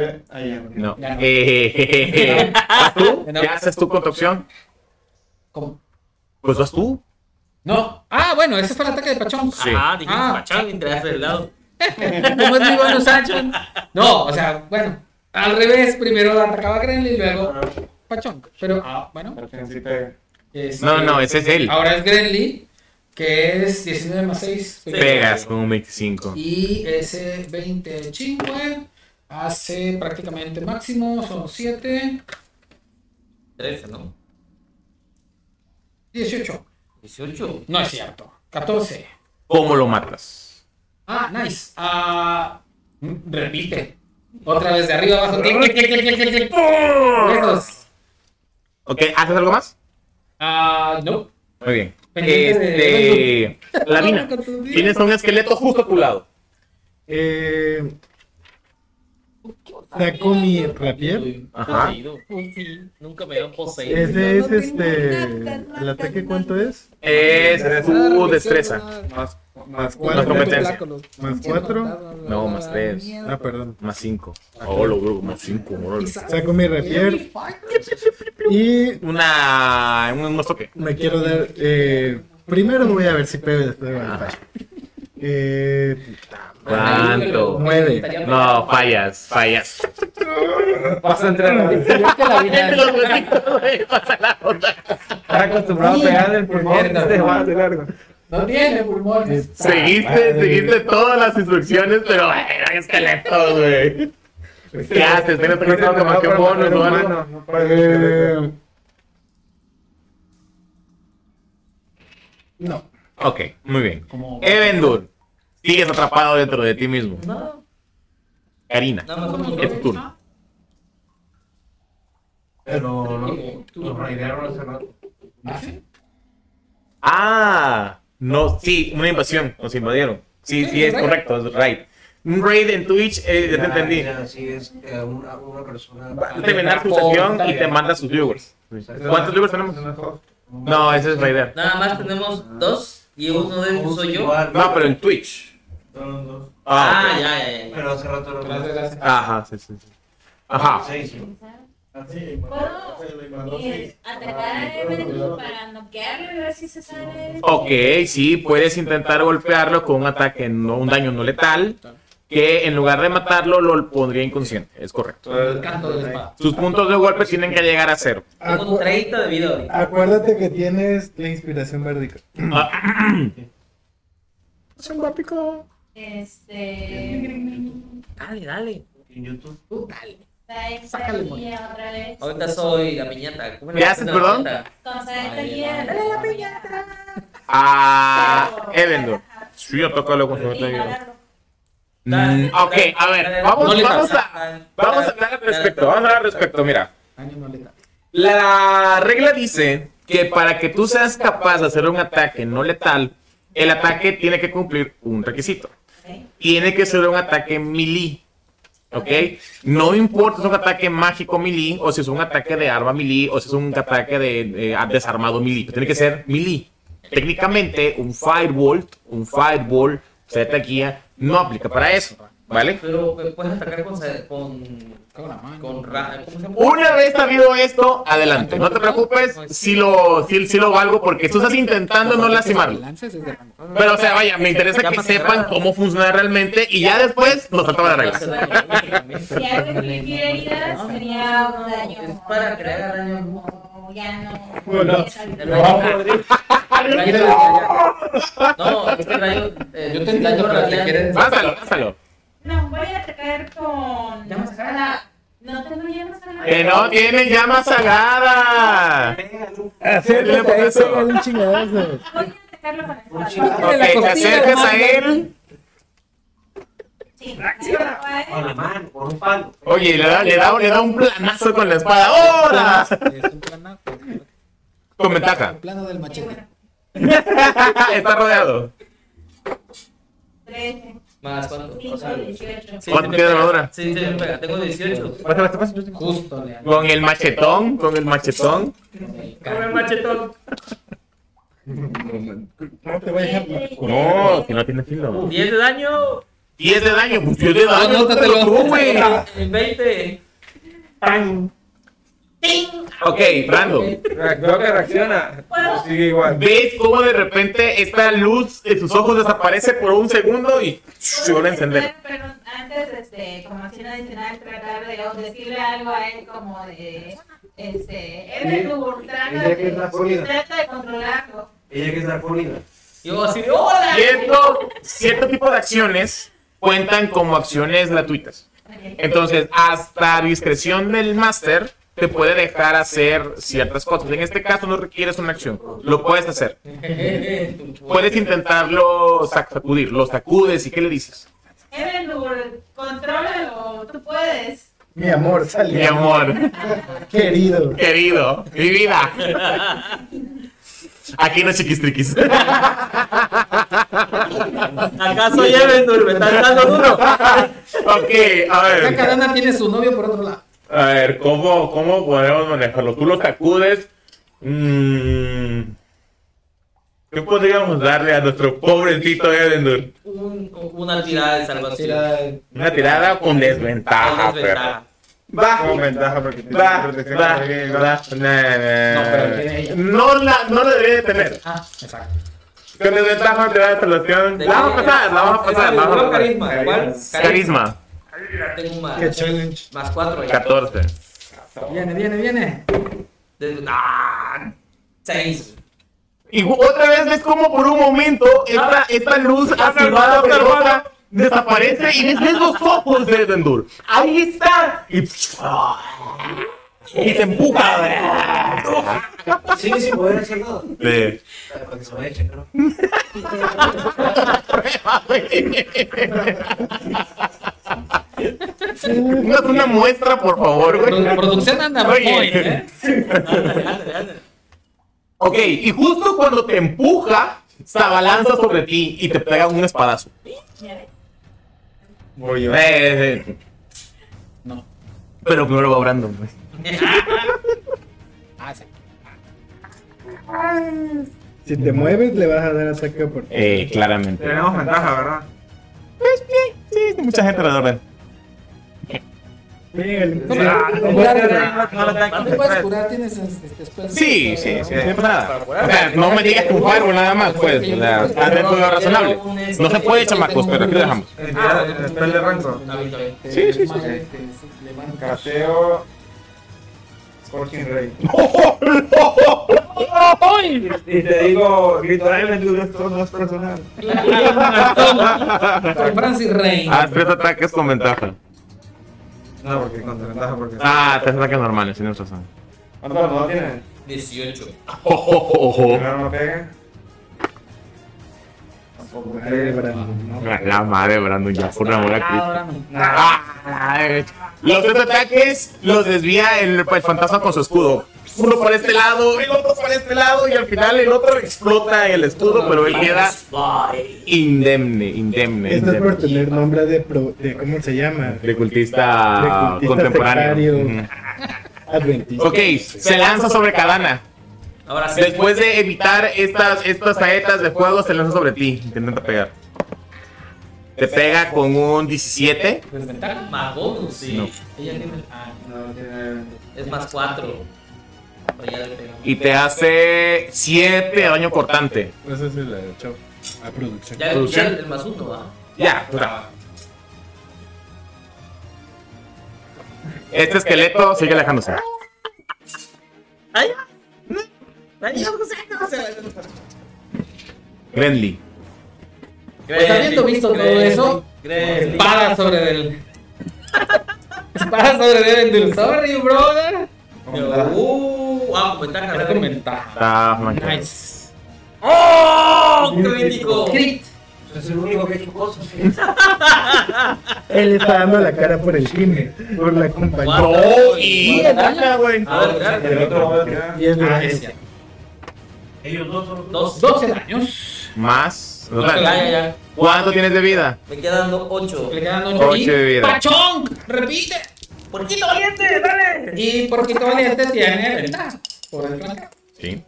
No. Ya no. Eh, ¿Vas tú? ¿Qué haces tú con tu opción? ¿Cómo? Pues vas tú. No. Ah, bueno, ese fue el ataque de Pachón. Sí. Ah, dijiste Ah. pachón mientras del lado. ¿Cómo es mi bonus action? No, o sea, bueno, al revés, primero atacaba a Grenly y luego Pachón. Pero, ah, bueno. Este, No, no, ese es él. Ahora es Grenly, que es 19 más 6. Pegas con un 25. Y ese 20 chingüe hace prácticamente máximo, son 7, 13, ¿no? 18. 18. No es cierto, 14. ¿Cómo lo matas? Ah, nice. Ah, repite. Otra vez de arriba abajo. Clic, clic, clic, clic, clic, clic, clic. Estos. Ok, ¿haces algo más? Ah, no. Muy bien. Este. Lavina. Tienes un esqueleto justo a tu lado. Eh, saco mi rapier. Ajá. Nunca me habían poseído. Ese es este. ¿El ataque cuánto es? Es tu destreza. Más, más competencia. Más cuatro. No, más tres. Ah, perdón. Más 5. Oh, lo veo más 5. Saco mi rapier. Y Una. Un, un toque. me quiero dar. Eh, primero voy a ver si pego después ver. Eh, ¿Cuánto? Nueve. No, fallas, fallas. Vas a entrar. Está acostumbrado a pegar el va de largo. No tiene pulmones. Seguiste, seguiste todas las instrucciones, pero bueno, hay esqueletos, güey. ¿Qué haces? ¿Tienes que hacer como que bonus o algo? No eh, no. Ok, muy bien. Evendur, sigues atrapado dentro de ti mismo. No, Karina, somos es tu turno. Pero no, los raidearon hace rato. ¿Ah, sí? Ah, no, sí, una invasión, nos invadieron. Sí, sí, es correcto, es raid. Un raid en Twitch, eh, ya te entendí. Ya, sí, es eh, una, una persona. Va a terminar su sesión y te manda sus viewers. ¿Cuántos viewers tenemos? No, ese es raider. Nada más tenemos dos y uno de ellos soy yo. No, pero en Twitch. Ah, Ah, ya, ya, ya. Pero hace rato gracias. Ajá, sí, sí. sí. Ajá. Seis, ¿no? ¿Puedo atacar a Evelyn para noquearlo y ver si se sale? Ok, sí, puedes intentar golpearlo con un ataque, no, un daño no letal, que en lugar de matarlo lo pondría inconsciente, es correcto. Sus puntos de golpe tienen que llegar a cero. Tengo Acu- 30 de vida ahorita. acuérdate que tienes la inspiración vertical. Este. Dale, dale. En YouTube. Esta Sácale, otra vez. Ahorita soy la piñata. ¿Cómo ¿Qué haces, perdón? ¡Dale la piñata! Ah, Evendor. Sí, yo toco lo con su. Mm, ok, a ver, vamos, vamos, a, vamos a hablar al respecto, vamos a hablar al respecto, mira. La regla dice que para que tú seas capaz de hacer un ataque no letal, el ataque tiene que cumplir un requisito. Tiene que ser un ataque melee. ¿Ok? No importa si es un ataque mágico melee, o si es un ataque de arma melee, o si es un ataque de eh, desarmado melee. Tiene que ser melee. Técnicamente, un Firebolt, un Fireball, Z guía, no aplica para eso. ¿vale? Pero me puedes atacar con. Con la mano. con ra- ¿Cómo se llama? Una vez sabido esto, adelante. No te preocupes si lo, si, si lo valgo porque tú estás intentando no lastimarlo. Lances es de rango. Pero, o sea, vaya, me interesa que sepan cómo funciona realmente y ya después nos saltamos las reglas. Si hay que infligir heridas, sería un daño. Es para crear daño. Ya no. Bueno, es Rayo de- No, es que rayo. eh, Yo te entiendo, daño pero te radiante. quieres- Lánzalo, lánzalo. No, voy a atacar con. Llama sagrada. No tengo llamas sagradas. Que no tiene llama sagrada. Acércate un chingadazo. Voy a atacarlo con espada. Ok, te acercas a él. Sí. Con la mano, con un palo. Oye, le da, le da, le da un planazo con la espada. ¡Ahora! Es un plano. Con ventaja. El plano del machete. Está rodeado. 13, Más cuánto. O 5, sea, 18. sí, ¿Cuánto pega. armadura? Sí, sí, me pega. Tengo 18. Justo, le Con el machetón, con el machetón. Con el machetón. No te vayas a... No, si no tiene filo. 10 de daño. 10 de daño, pues 10 de daño. Anótatelo. tú, güey. En 20. Ok, Brando. Veo que reacciona. Sigue igual. ¿Ves cómo de repente esta luz de sus ojos desaparece por un segundo y se vuelve a encender? Pero antes, este, como acción adicional, tratar de decirle algo a él como de, este, trata que es la de, pulida. trata de controlarlo. Ella que es la pulida. Yo así de ¡Hola! Cierto, cierto tipo de acciones cuentan como acciones gratuitas. Entonces, hasta discreción del máster te puede dejar hacer ciertas cosas. En este caso no requieres una acción, lo puedes hacer. Puedes intentarlo sac- sacudir, lo sacudes y ¿qué le dices? Evelyn, contrólalo, tú puedes. Mi amor, sale. Mi amor, Querido. querido, mi vida. Aquí no chiquistriquis. ¿Acaso Evendur? ¿Me estás dando duro? Ok, a Acá ver. Carana tiene su novio por otro lado. A ver, ¿cómo, cómo podemos manejarlo? Tú lo sacudes. Mm, ¿Qué podríamos darle a nuestro pobrecito Edendur? Un- una tirada de salvación. Una tirada con desventaja, Con desventaja. Con ventaja porque tiene protección. No, no, No, pero tiene ella. no la, no la debería de tener. Ah, exacto. Con desventaja, tirada de salvación. La vamos a pasar, la vamos a pasar. La vamos a pasar. carisma. ¿Cuál? Carisma, Tengo un más. Qué challenge. Más 4 ahí. 14. Viene, viene, viene. De- ¡Ah! 6. Y otra vez ves como por un momento esta, esta luz azulada verdosa desaparece y ves, ves los ojos de Dendur. Ahí está. Y, y te empuja. Sigue sin poder hacer nada. Sí. Para que se me eche, creo. Haz una muestra, por favor, güey. Producción anda Oye. point, ¿eh? Ok, y justo cuando te empuja, se abalanza sobre ti y te pega un espadazo. Voy yo. Eh, eh, eh. No. Pero primero va Brandon, güey. Ah, sí. Si te mueves, le vas a dar ataque por Eh, claramente. Tenemos ventaja, ¿verdad? Sí, mucha gente alrededor de él. Pégale. ¿No te puedes curar? ¿Tienes este? Sí, sí, sí, no pasa nada. O sea, no me digas con fireball nada más, pues. O sea, haz dentro de lo razonable. No se puede, chamacos, pero aquí lo dejamos. El el spell de Renzo. Sí, sí, sí, sí. Cateo. Scorching Ray. Y te digo, Ventura, esto no es personal. Con Francis Rain. Haz tres ataques con ventaja. No, porque con ventaja, porque. Ah, tres ataques normales, tienes razón. ¿Cuánto no tiene? 18. Ojo, ojo. Primero no pega. La madre, Brandon, ya por amor a Cristo. Los tres ataques los desvía el, el fantasma con su escudo. Uno para este lado, el otro para este lado, y al final el otro explota el escudo, pero él queda indemne, indemne, Esto es por tener nombre de, pro- de ¿cómo se llama? De cultista, De cultista contemporáneo. sectario. Adventista. Ok, se lanza sobre. Ahora sí. Después de evitar estas, estas saetas de fuego, se lanza sobre ti. Intenta pegar. Te pega con un 17. Desventaja. Más bonus, sí. No. Ella tiene. Ah, No, tiene. Es más 4. Pero ya le pegamos. Y te hace 7 de daño cortante. Ese es el eh, chavo. A producción. Ya, Producción. el, el más 1, ¿va? Ya, puta. Este esqueleto sigue alejándose. Ay, ay, no sé, no sé. Grenly. Pues habiendo visto todo eso, Grenly. espada sobre el. espada sobre el Sorry, brother. Uh, ah, ventaja. Con ventaja. Nice. ¡Oh! ¡Crítico! Crit. Es el único que ha hecho cosas. Él está dando la cara por el team, por la compañía. Guau. y ataca, güey. A ver, ya. El otro va a tirar. Ah. Ellos dos son Dos. 12 daños. Más. ¿Cuánto tienes de vida? Me quedan 8. Le quedan Ocho 8 de vida. ¡Pachón! ¡Repite! ¿Por qué valiente? ¡Dale! Y porque valiente tiene ventaja. Por el flanco. Sí.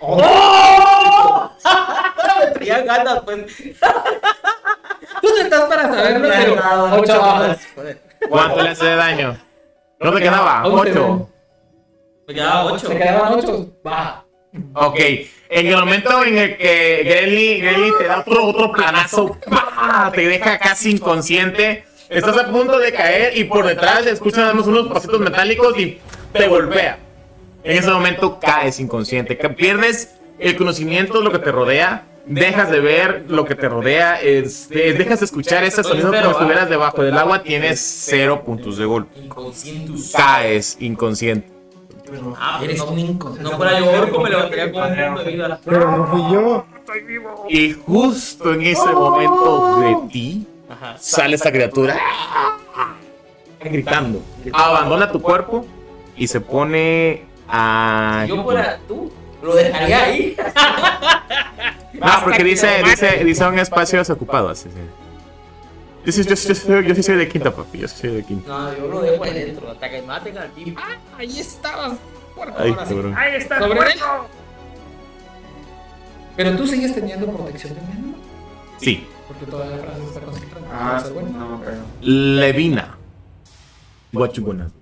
¡Oh! Traía ganas, pues. Tú no estás para saberlo, pero 8 abajo. ¿Cuánto le hace de daño? ¿No te quedaba? Once. 8. Me quedaba 8. Se quedaban 8. Va. Ok. En el momento en el que Grenly te da otro, otro planazo, ¡pah! te deja casi inconsciente. Estás a punto de caer y por detrás escuchas nada más unos pasitos metálicos y te golpea. En ese momento caes inconsciente. Pierdes el conocimiento de lo que te rodea. Dejas de ver lo que te rodea. este, dejas de escuchar ese sonido como si estuvieras debajo del agua. Tienes cero puntos de golpe. Caes inconsciente. Ah, Eres no, un inconsciente. no fuera yo orco, me levantaría con un punto de vida. Pero no fui yo. Y justo en ese momento de ti Ajá. sale esta criatura gritando. Abandona tu cuerpo y se pone a. Si yo fuera tú, lo dejaría ahí. No, porque dice, dice, dice un espacio desocupado. Así, sí. Yo, sí- yo, sí- yo, sí- yo sí soy de quinta, papi. Yo sí soy de quinta. No, yo lo dejo ahí dentro. Hasta que maten al tipo. Ah, ahí estabas. Puerco, ahora sí. cabrón. Sobre él. Pero tú sigues teniendo protección de. Sí. Porque todavía Francis está concentrado. Ah, no me pegó. Levina. What you gonna do?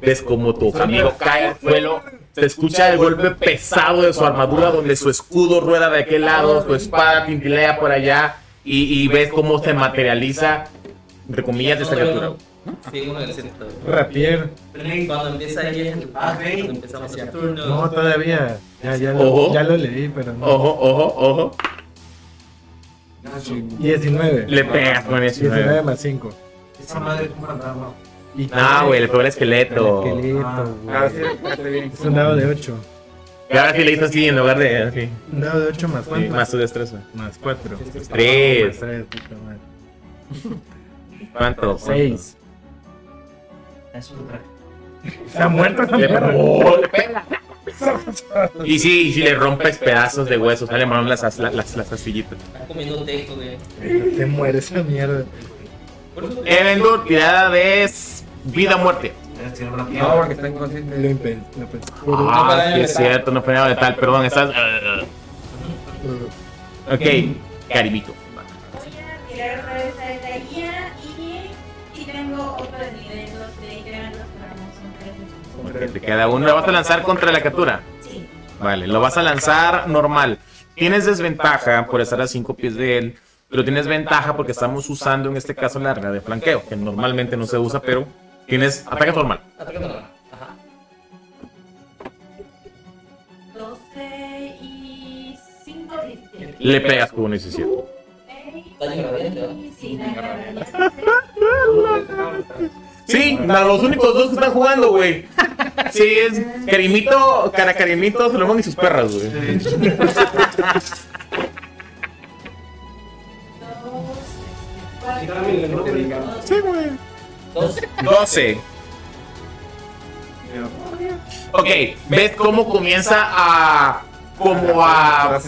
Ves como tu amigo cae al suelo. Se escucha el golpe pesado de su armadura, donde su escudo rueda de aquel lado, su espada tintilea por allá. Y, y ves cómo se materializa, entre comillas, de esta criatura. Sí, uno del centro. Rapier. Cuando empieza ella, Ah, ok. cuando empezamos el turno. No, todavía. Ya, ya, lo, ya lo leí, pero no. Ojo, ojo, ojo. 19. Le pegas con 19 19. más 5. Esa madre como fantasma. Y No, güey, le pegó el esqueleto. El esqueleto, Ah, güey. bien. Es un dado de 8. Y ahora sí le hizo así en lugar de. así. Un dado de 8 más Sí, cuánto? más tu destreza. Más 4. Tres. Más 3, puta madre. ¿Cuánto? 6. Eso lo traje. ¿Está muerto esa Le pegó, le pega. Y sí, y sí le rompes pedazos de huesos, sale marrón las, las, las, las astillitas. Está comiendo texto de. Se muere esa mierda. Evendur, tirada de vida o muerte. No, porque está inconsciente. Lo impedí. Ah, sí es cierto, no fue nada de tal, perdón, estás... Ok, Caribito. Voy a tirar otra vez a esta guía y, y tengo otro de nivel 2 de incrementos, pero no son tres. Ok, te queda uno, lo vas a lanzar contra la criatura. Sí. Vale, lo vas a lanzar normal. Tienes desventaja por estar a 5 pies de él, pero tienes ventaja porque estamos usando en este caso la regla de flanqueo, que normalmente no se usa, pero tienes ataque normal. Ataque normal. Ajá. 12 y 5, 17. Le pegas con un 17. Daño radiante, ¿no? Sí, a los únicos dos que están jugando, güey. Sí, es Carimito, Cara Carimito, Salomón y sus perras, güey. Sí, güey. Dos. 12. Ok, ves cómo comienza a. Como a.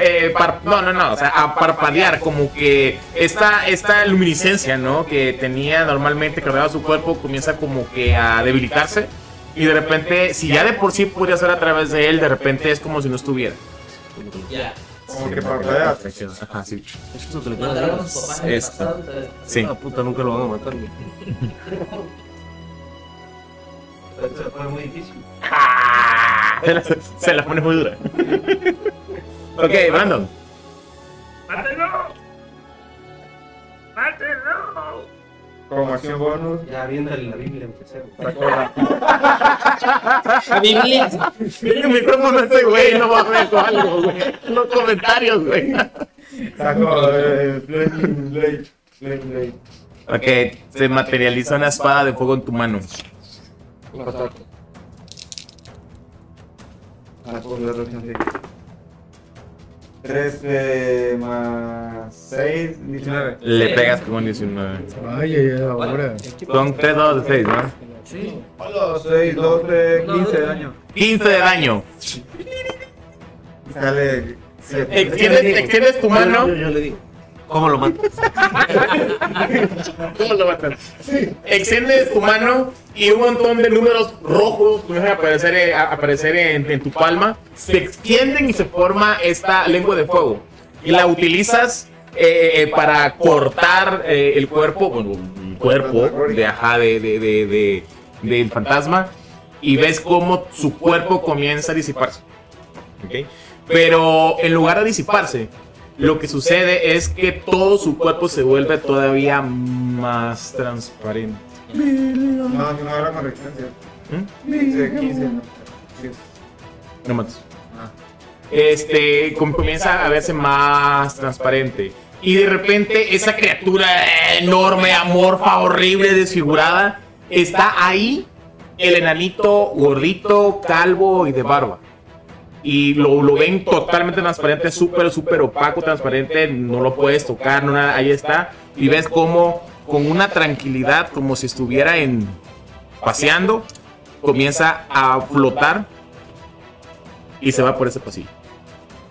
eh, par- no, no, no, o sea, a parpadear, como que esta, esta luminiscencia, ¿no? Que tenía normalmente que rodeaba su cuerpo, comienza como que a debilitarse. Y de repente, si ya de por sí podría ser a través de él, de repente es como si no estuviera. Ya. Como que parpadeas. Ajá, sí. Eso te lo Mandaron a sus papás en el Esto. pasado, entonces, Sí. Ah, puta, nunca lo van a matar. güey. Se pone muy difícil. Se la, se la pone muy dura. ok, Brandon. Como acción bonus, Ya, aviéntale la Biblia, empecé. saco la, La Biblia. El micrófono ese güey no va a ver con algo, güey. Los comentarios, güey. saco eh, Blade. Flaming Blade. Ok, se materializa una espada de fuego en tu mano. La saco. Ah, por la reacción, sí. 3 eh, más 6, 19. Le pegas con un 19. Vaya, ya ahora. Son 3 dados de 6, ¿no? Sí. Hola, 6, 12, 15 de daño. 15 de daño. Sale 7. Extiendes, extiendes tu mano. Yo, yo le digo. ¿Cómo lo matas? ¿Cómo lo matan? Extiendes tu mano y un montón de números rojos comienzan a aparecer, eh, a aparecer en, en tu palma. Se extienden y se forma esta lengua de fuego. Y la utilizas eh, eh, para cortar eh, el cuerpo, bueno, el cuerpo de, ajá, de, de, de- de- del fantasma. Y ves cómo su cuerpo comienza a disiparse. ¿ok? Pero en lugar de disiparse, lo que sucede es que todo su cuerpo se vuelve todavía más transparente. No, no ahora con resistencia. ¿Mm? Dice 15. ¿no? Mates. Este com- comienza a verse más transparente. Y de repente esa criatura enorme, amorfa, horrible, desfigurada, está ahí, el enanito gordito, calvo y de barba. Y lo, lo ven totalmente transparente, súper, súper opaco, transparente, no lo puedes tocar, no nada, ahí está. Y ves como con una tranquilidad, como si estuviera en paseando, comienza a flotar y se va por ese pasillo.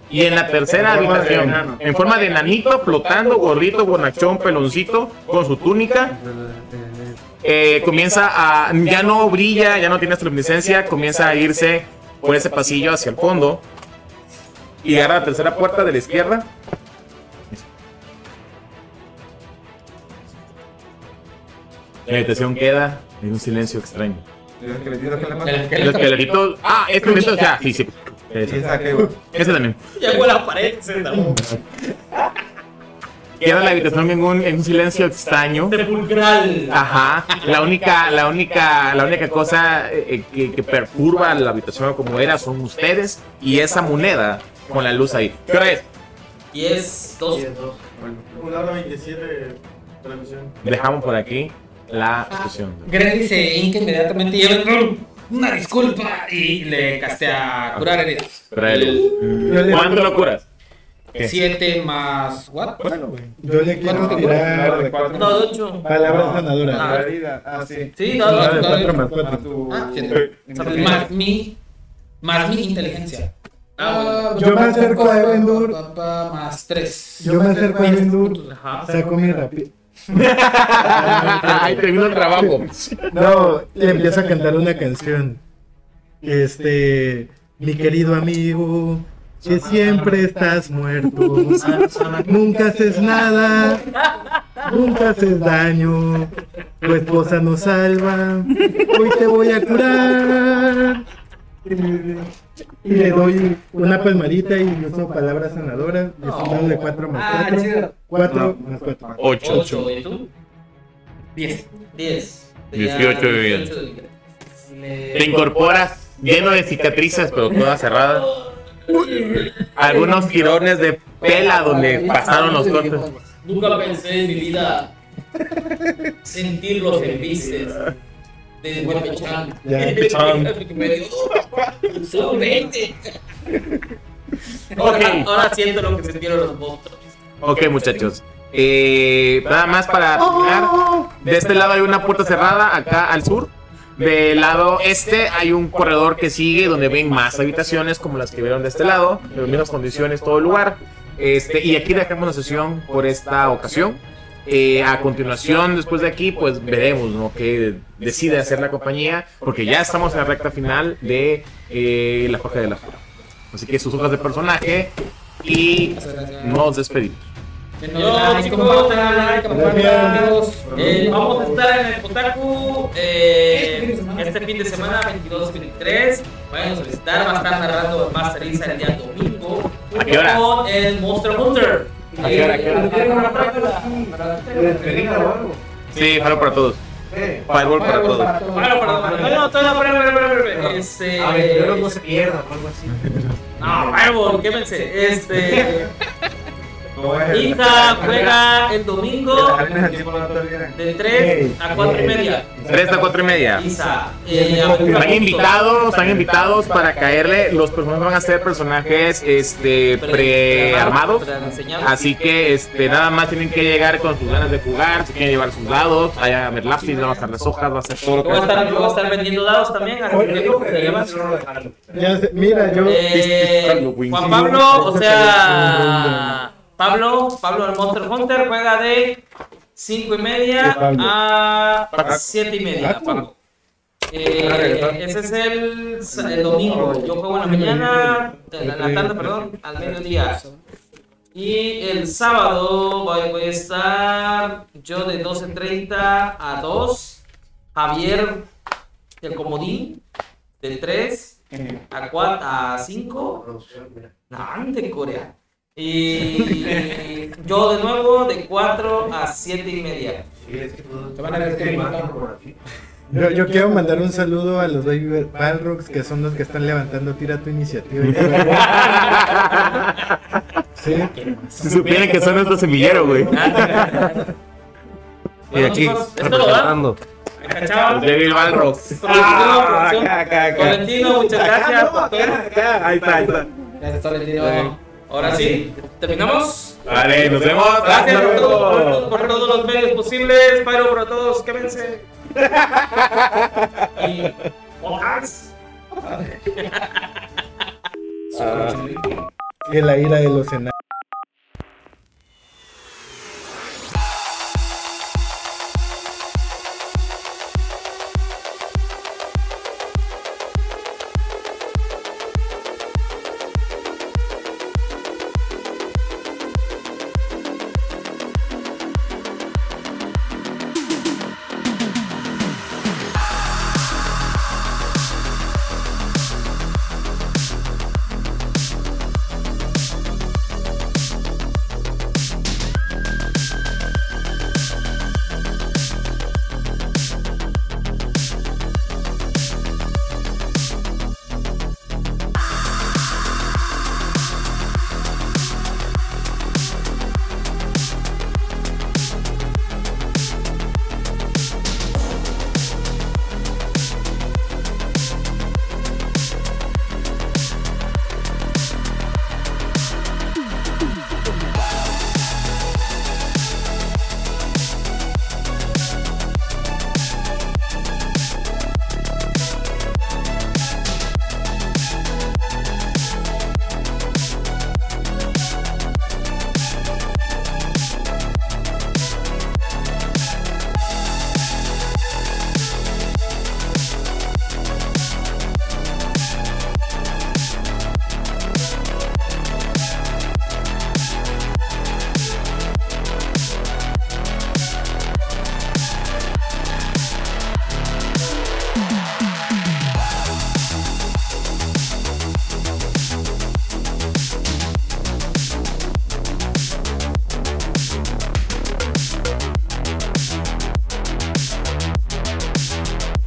Y en la tercera habitación, en forma de enanito, flotando, gordito, bonachón, peloncito, con su túnica, eh, comienza a, ya no brilla, ya no tiene luminiscencia, comienza a irse por ese pasillo hacia el fondo y agarra la tercera puerta de la izquierda. La habitación queda en un silencio extraño. ¿Y los esqueletitos que le matan? El El esqueletito, ah, este momento, o sea, sí, sí. Ese, esa que, güey. ese también. Llegó a la pared, se. Queda la habitación en un, en un silencio extraño. Sepulcral. Ajá. La única, la única, la única cosa eh, que, que perturba la habitación como era son ustedes y esa moneda con la luz ahí. ¿Qué hora es? Y es dos. Una hora 27 de transmisión. Dejamos por aquí la sesión. Grady se hinca inmediatamente y él, una disculpa y le castea curar heridas. Pero él- ¿Cuánto lo curas? ¿Qué? 7 más. ¿What? Yo le quiero. Claro, de tirar cuatro. No, de ocho. palabras sanadoras. Ah. Herida. Ah, sí. Sí, no, no, de no. cuatro más A cuatro. tu. Ah, siete. Más mi. Más mi inteligencia. Ah, Yo me acerco a Evendur. Más 3. Yo me acerco a Evendur. Saco mi rápido. Ahí terminó el trabajo. No, le empiezo a cantar una canción. Este, mi querido amigo, que siempre estás muerto. Nunca haces nada, nunca haces daño. Tu esposa nos salva. Hoy te voy a curar. Y le doy una palmadita y uso palabras sanadoras. Dado de 4 más Ah, 4. chido. 4 más 4. Ocho. Ocho. ¿Y tú? 10. Diez. Dieciocho de vida. Dieciocho de vida. Te incorporas lleno de cicatrices, pero todas cerradas. Algunos tirones de pela donde pasaron los cortes. Nunca pensé en mi vida sentir los embises de Guapechán. Ya. Me dio, 20. Ok. Ahora, ahora siento lo que sintieron los monstruos. Ok, muchachos. Eh, nada más para terminar. De este lado hay una puerta cerrada, acá al sur. Del lado este hay un corredor que sigue donde ven más habitaciones como las que vieron de este lado. En las mismas condiciones, todo el lugar. Este, y aquí dejamos la sesión por esta ocasión. Eh, a continuación, después de aquí, pues veremos ¿no? qué decide hacer la compañía, porque ya estamos en la recta final de eh, la Forja de la Furia. Así que sus hojas de personaje y nos despedimos. Denos Yo, like, chicos, compartan, amigos. Eh, vamos a estar en el Kotaku eh, este fin de semana, 22-23. Vayan a solicitar, va a estar narrando Master Isa el día domingo. ¿A qué hora? Con el Monster Hunter. ¿A qué hora, a qué hora? ¿Despedida o algo? Sí, Faro para todos. Fireball para todos. Bueno, perdón, no, no, todavía no, espera, espera, espera, espera. Este. Aventureros no se pierdan o algo así. No, Fireball, quémense. Este. No voy a- Hija juega el domingo de 3 a 4 y media. 3 a 4 y media. Isa. eh, Están invitados, están invitados para caerle. Los personajes van a ser personajes este prearmados. Así que este nada más tienen que llegar con sus ganas de jugar, si quieren llevar sus dados, allá a ver lápiz, van a estar las hojas, va a ser todo lo que voy a estar, yo voy a estar vendiendo dados también. así que mira, yo. Eh, Juan Pablo, o sea, Pablo, Pablo del Monster Hunter juega de 5 y media a 7 y media. Paco. Eh, ese es el, el domingo. Yo juego en la mañana, en la tarde, perdón, al mediodía. Y el sábado voy, voy a estar yo de 12.30 a 2. Javier del Comodín, del 3 a 4 a 5. Producción, mira. No, de Corea. Y yo de nuevo de 4 a 7 y media. Sí, es que tú- Te van a ver que te me matan matan. por aquí. Yo, yo quiero mandar un saludo a los Baby Balrogs que son los que están levantando Tira tu iniciativa. Sí. Si supieran que son nuestro semillero, güey. Y Bueno, aquí, chicos, es todo, ¿verdad? representando. Los Devil Balrogs. Ah. Valentino, muchas gracias. Ahí está, ahí está. Gracias, Tolentino. Ahora sí, terminamos. Vale, nos vemos. Gracias por, Hasta todo- luego. por todos los medios posibles. Pyro para todos, quédense. Y. Ojas. Que la ira de los enanos.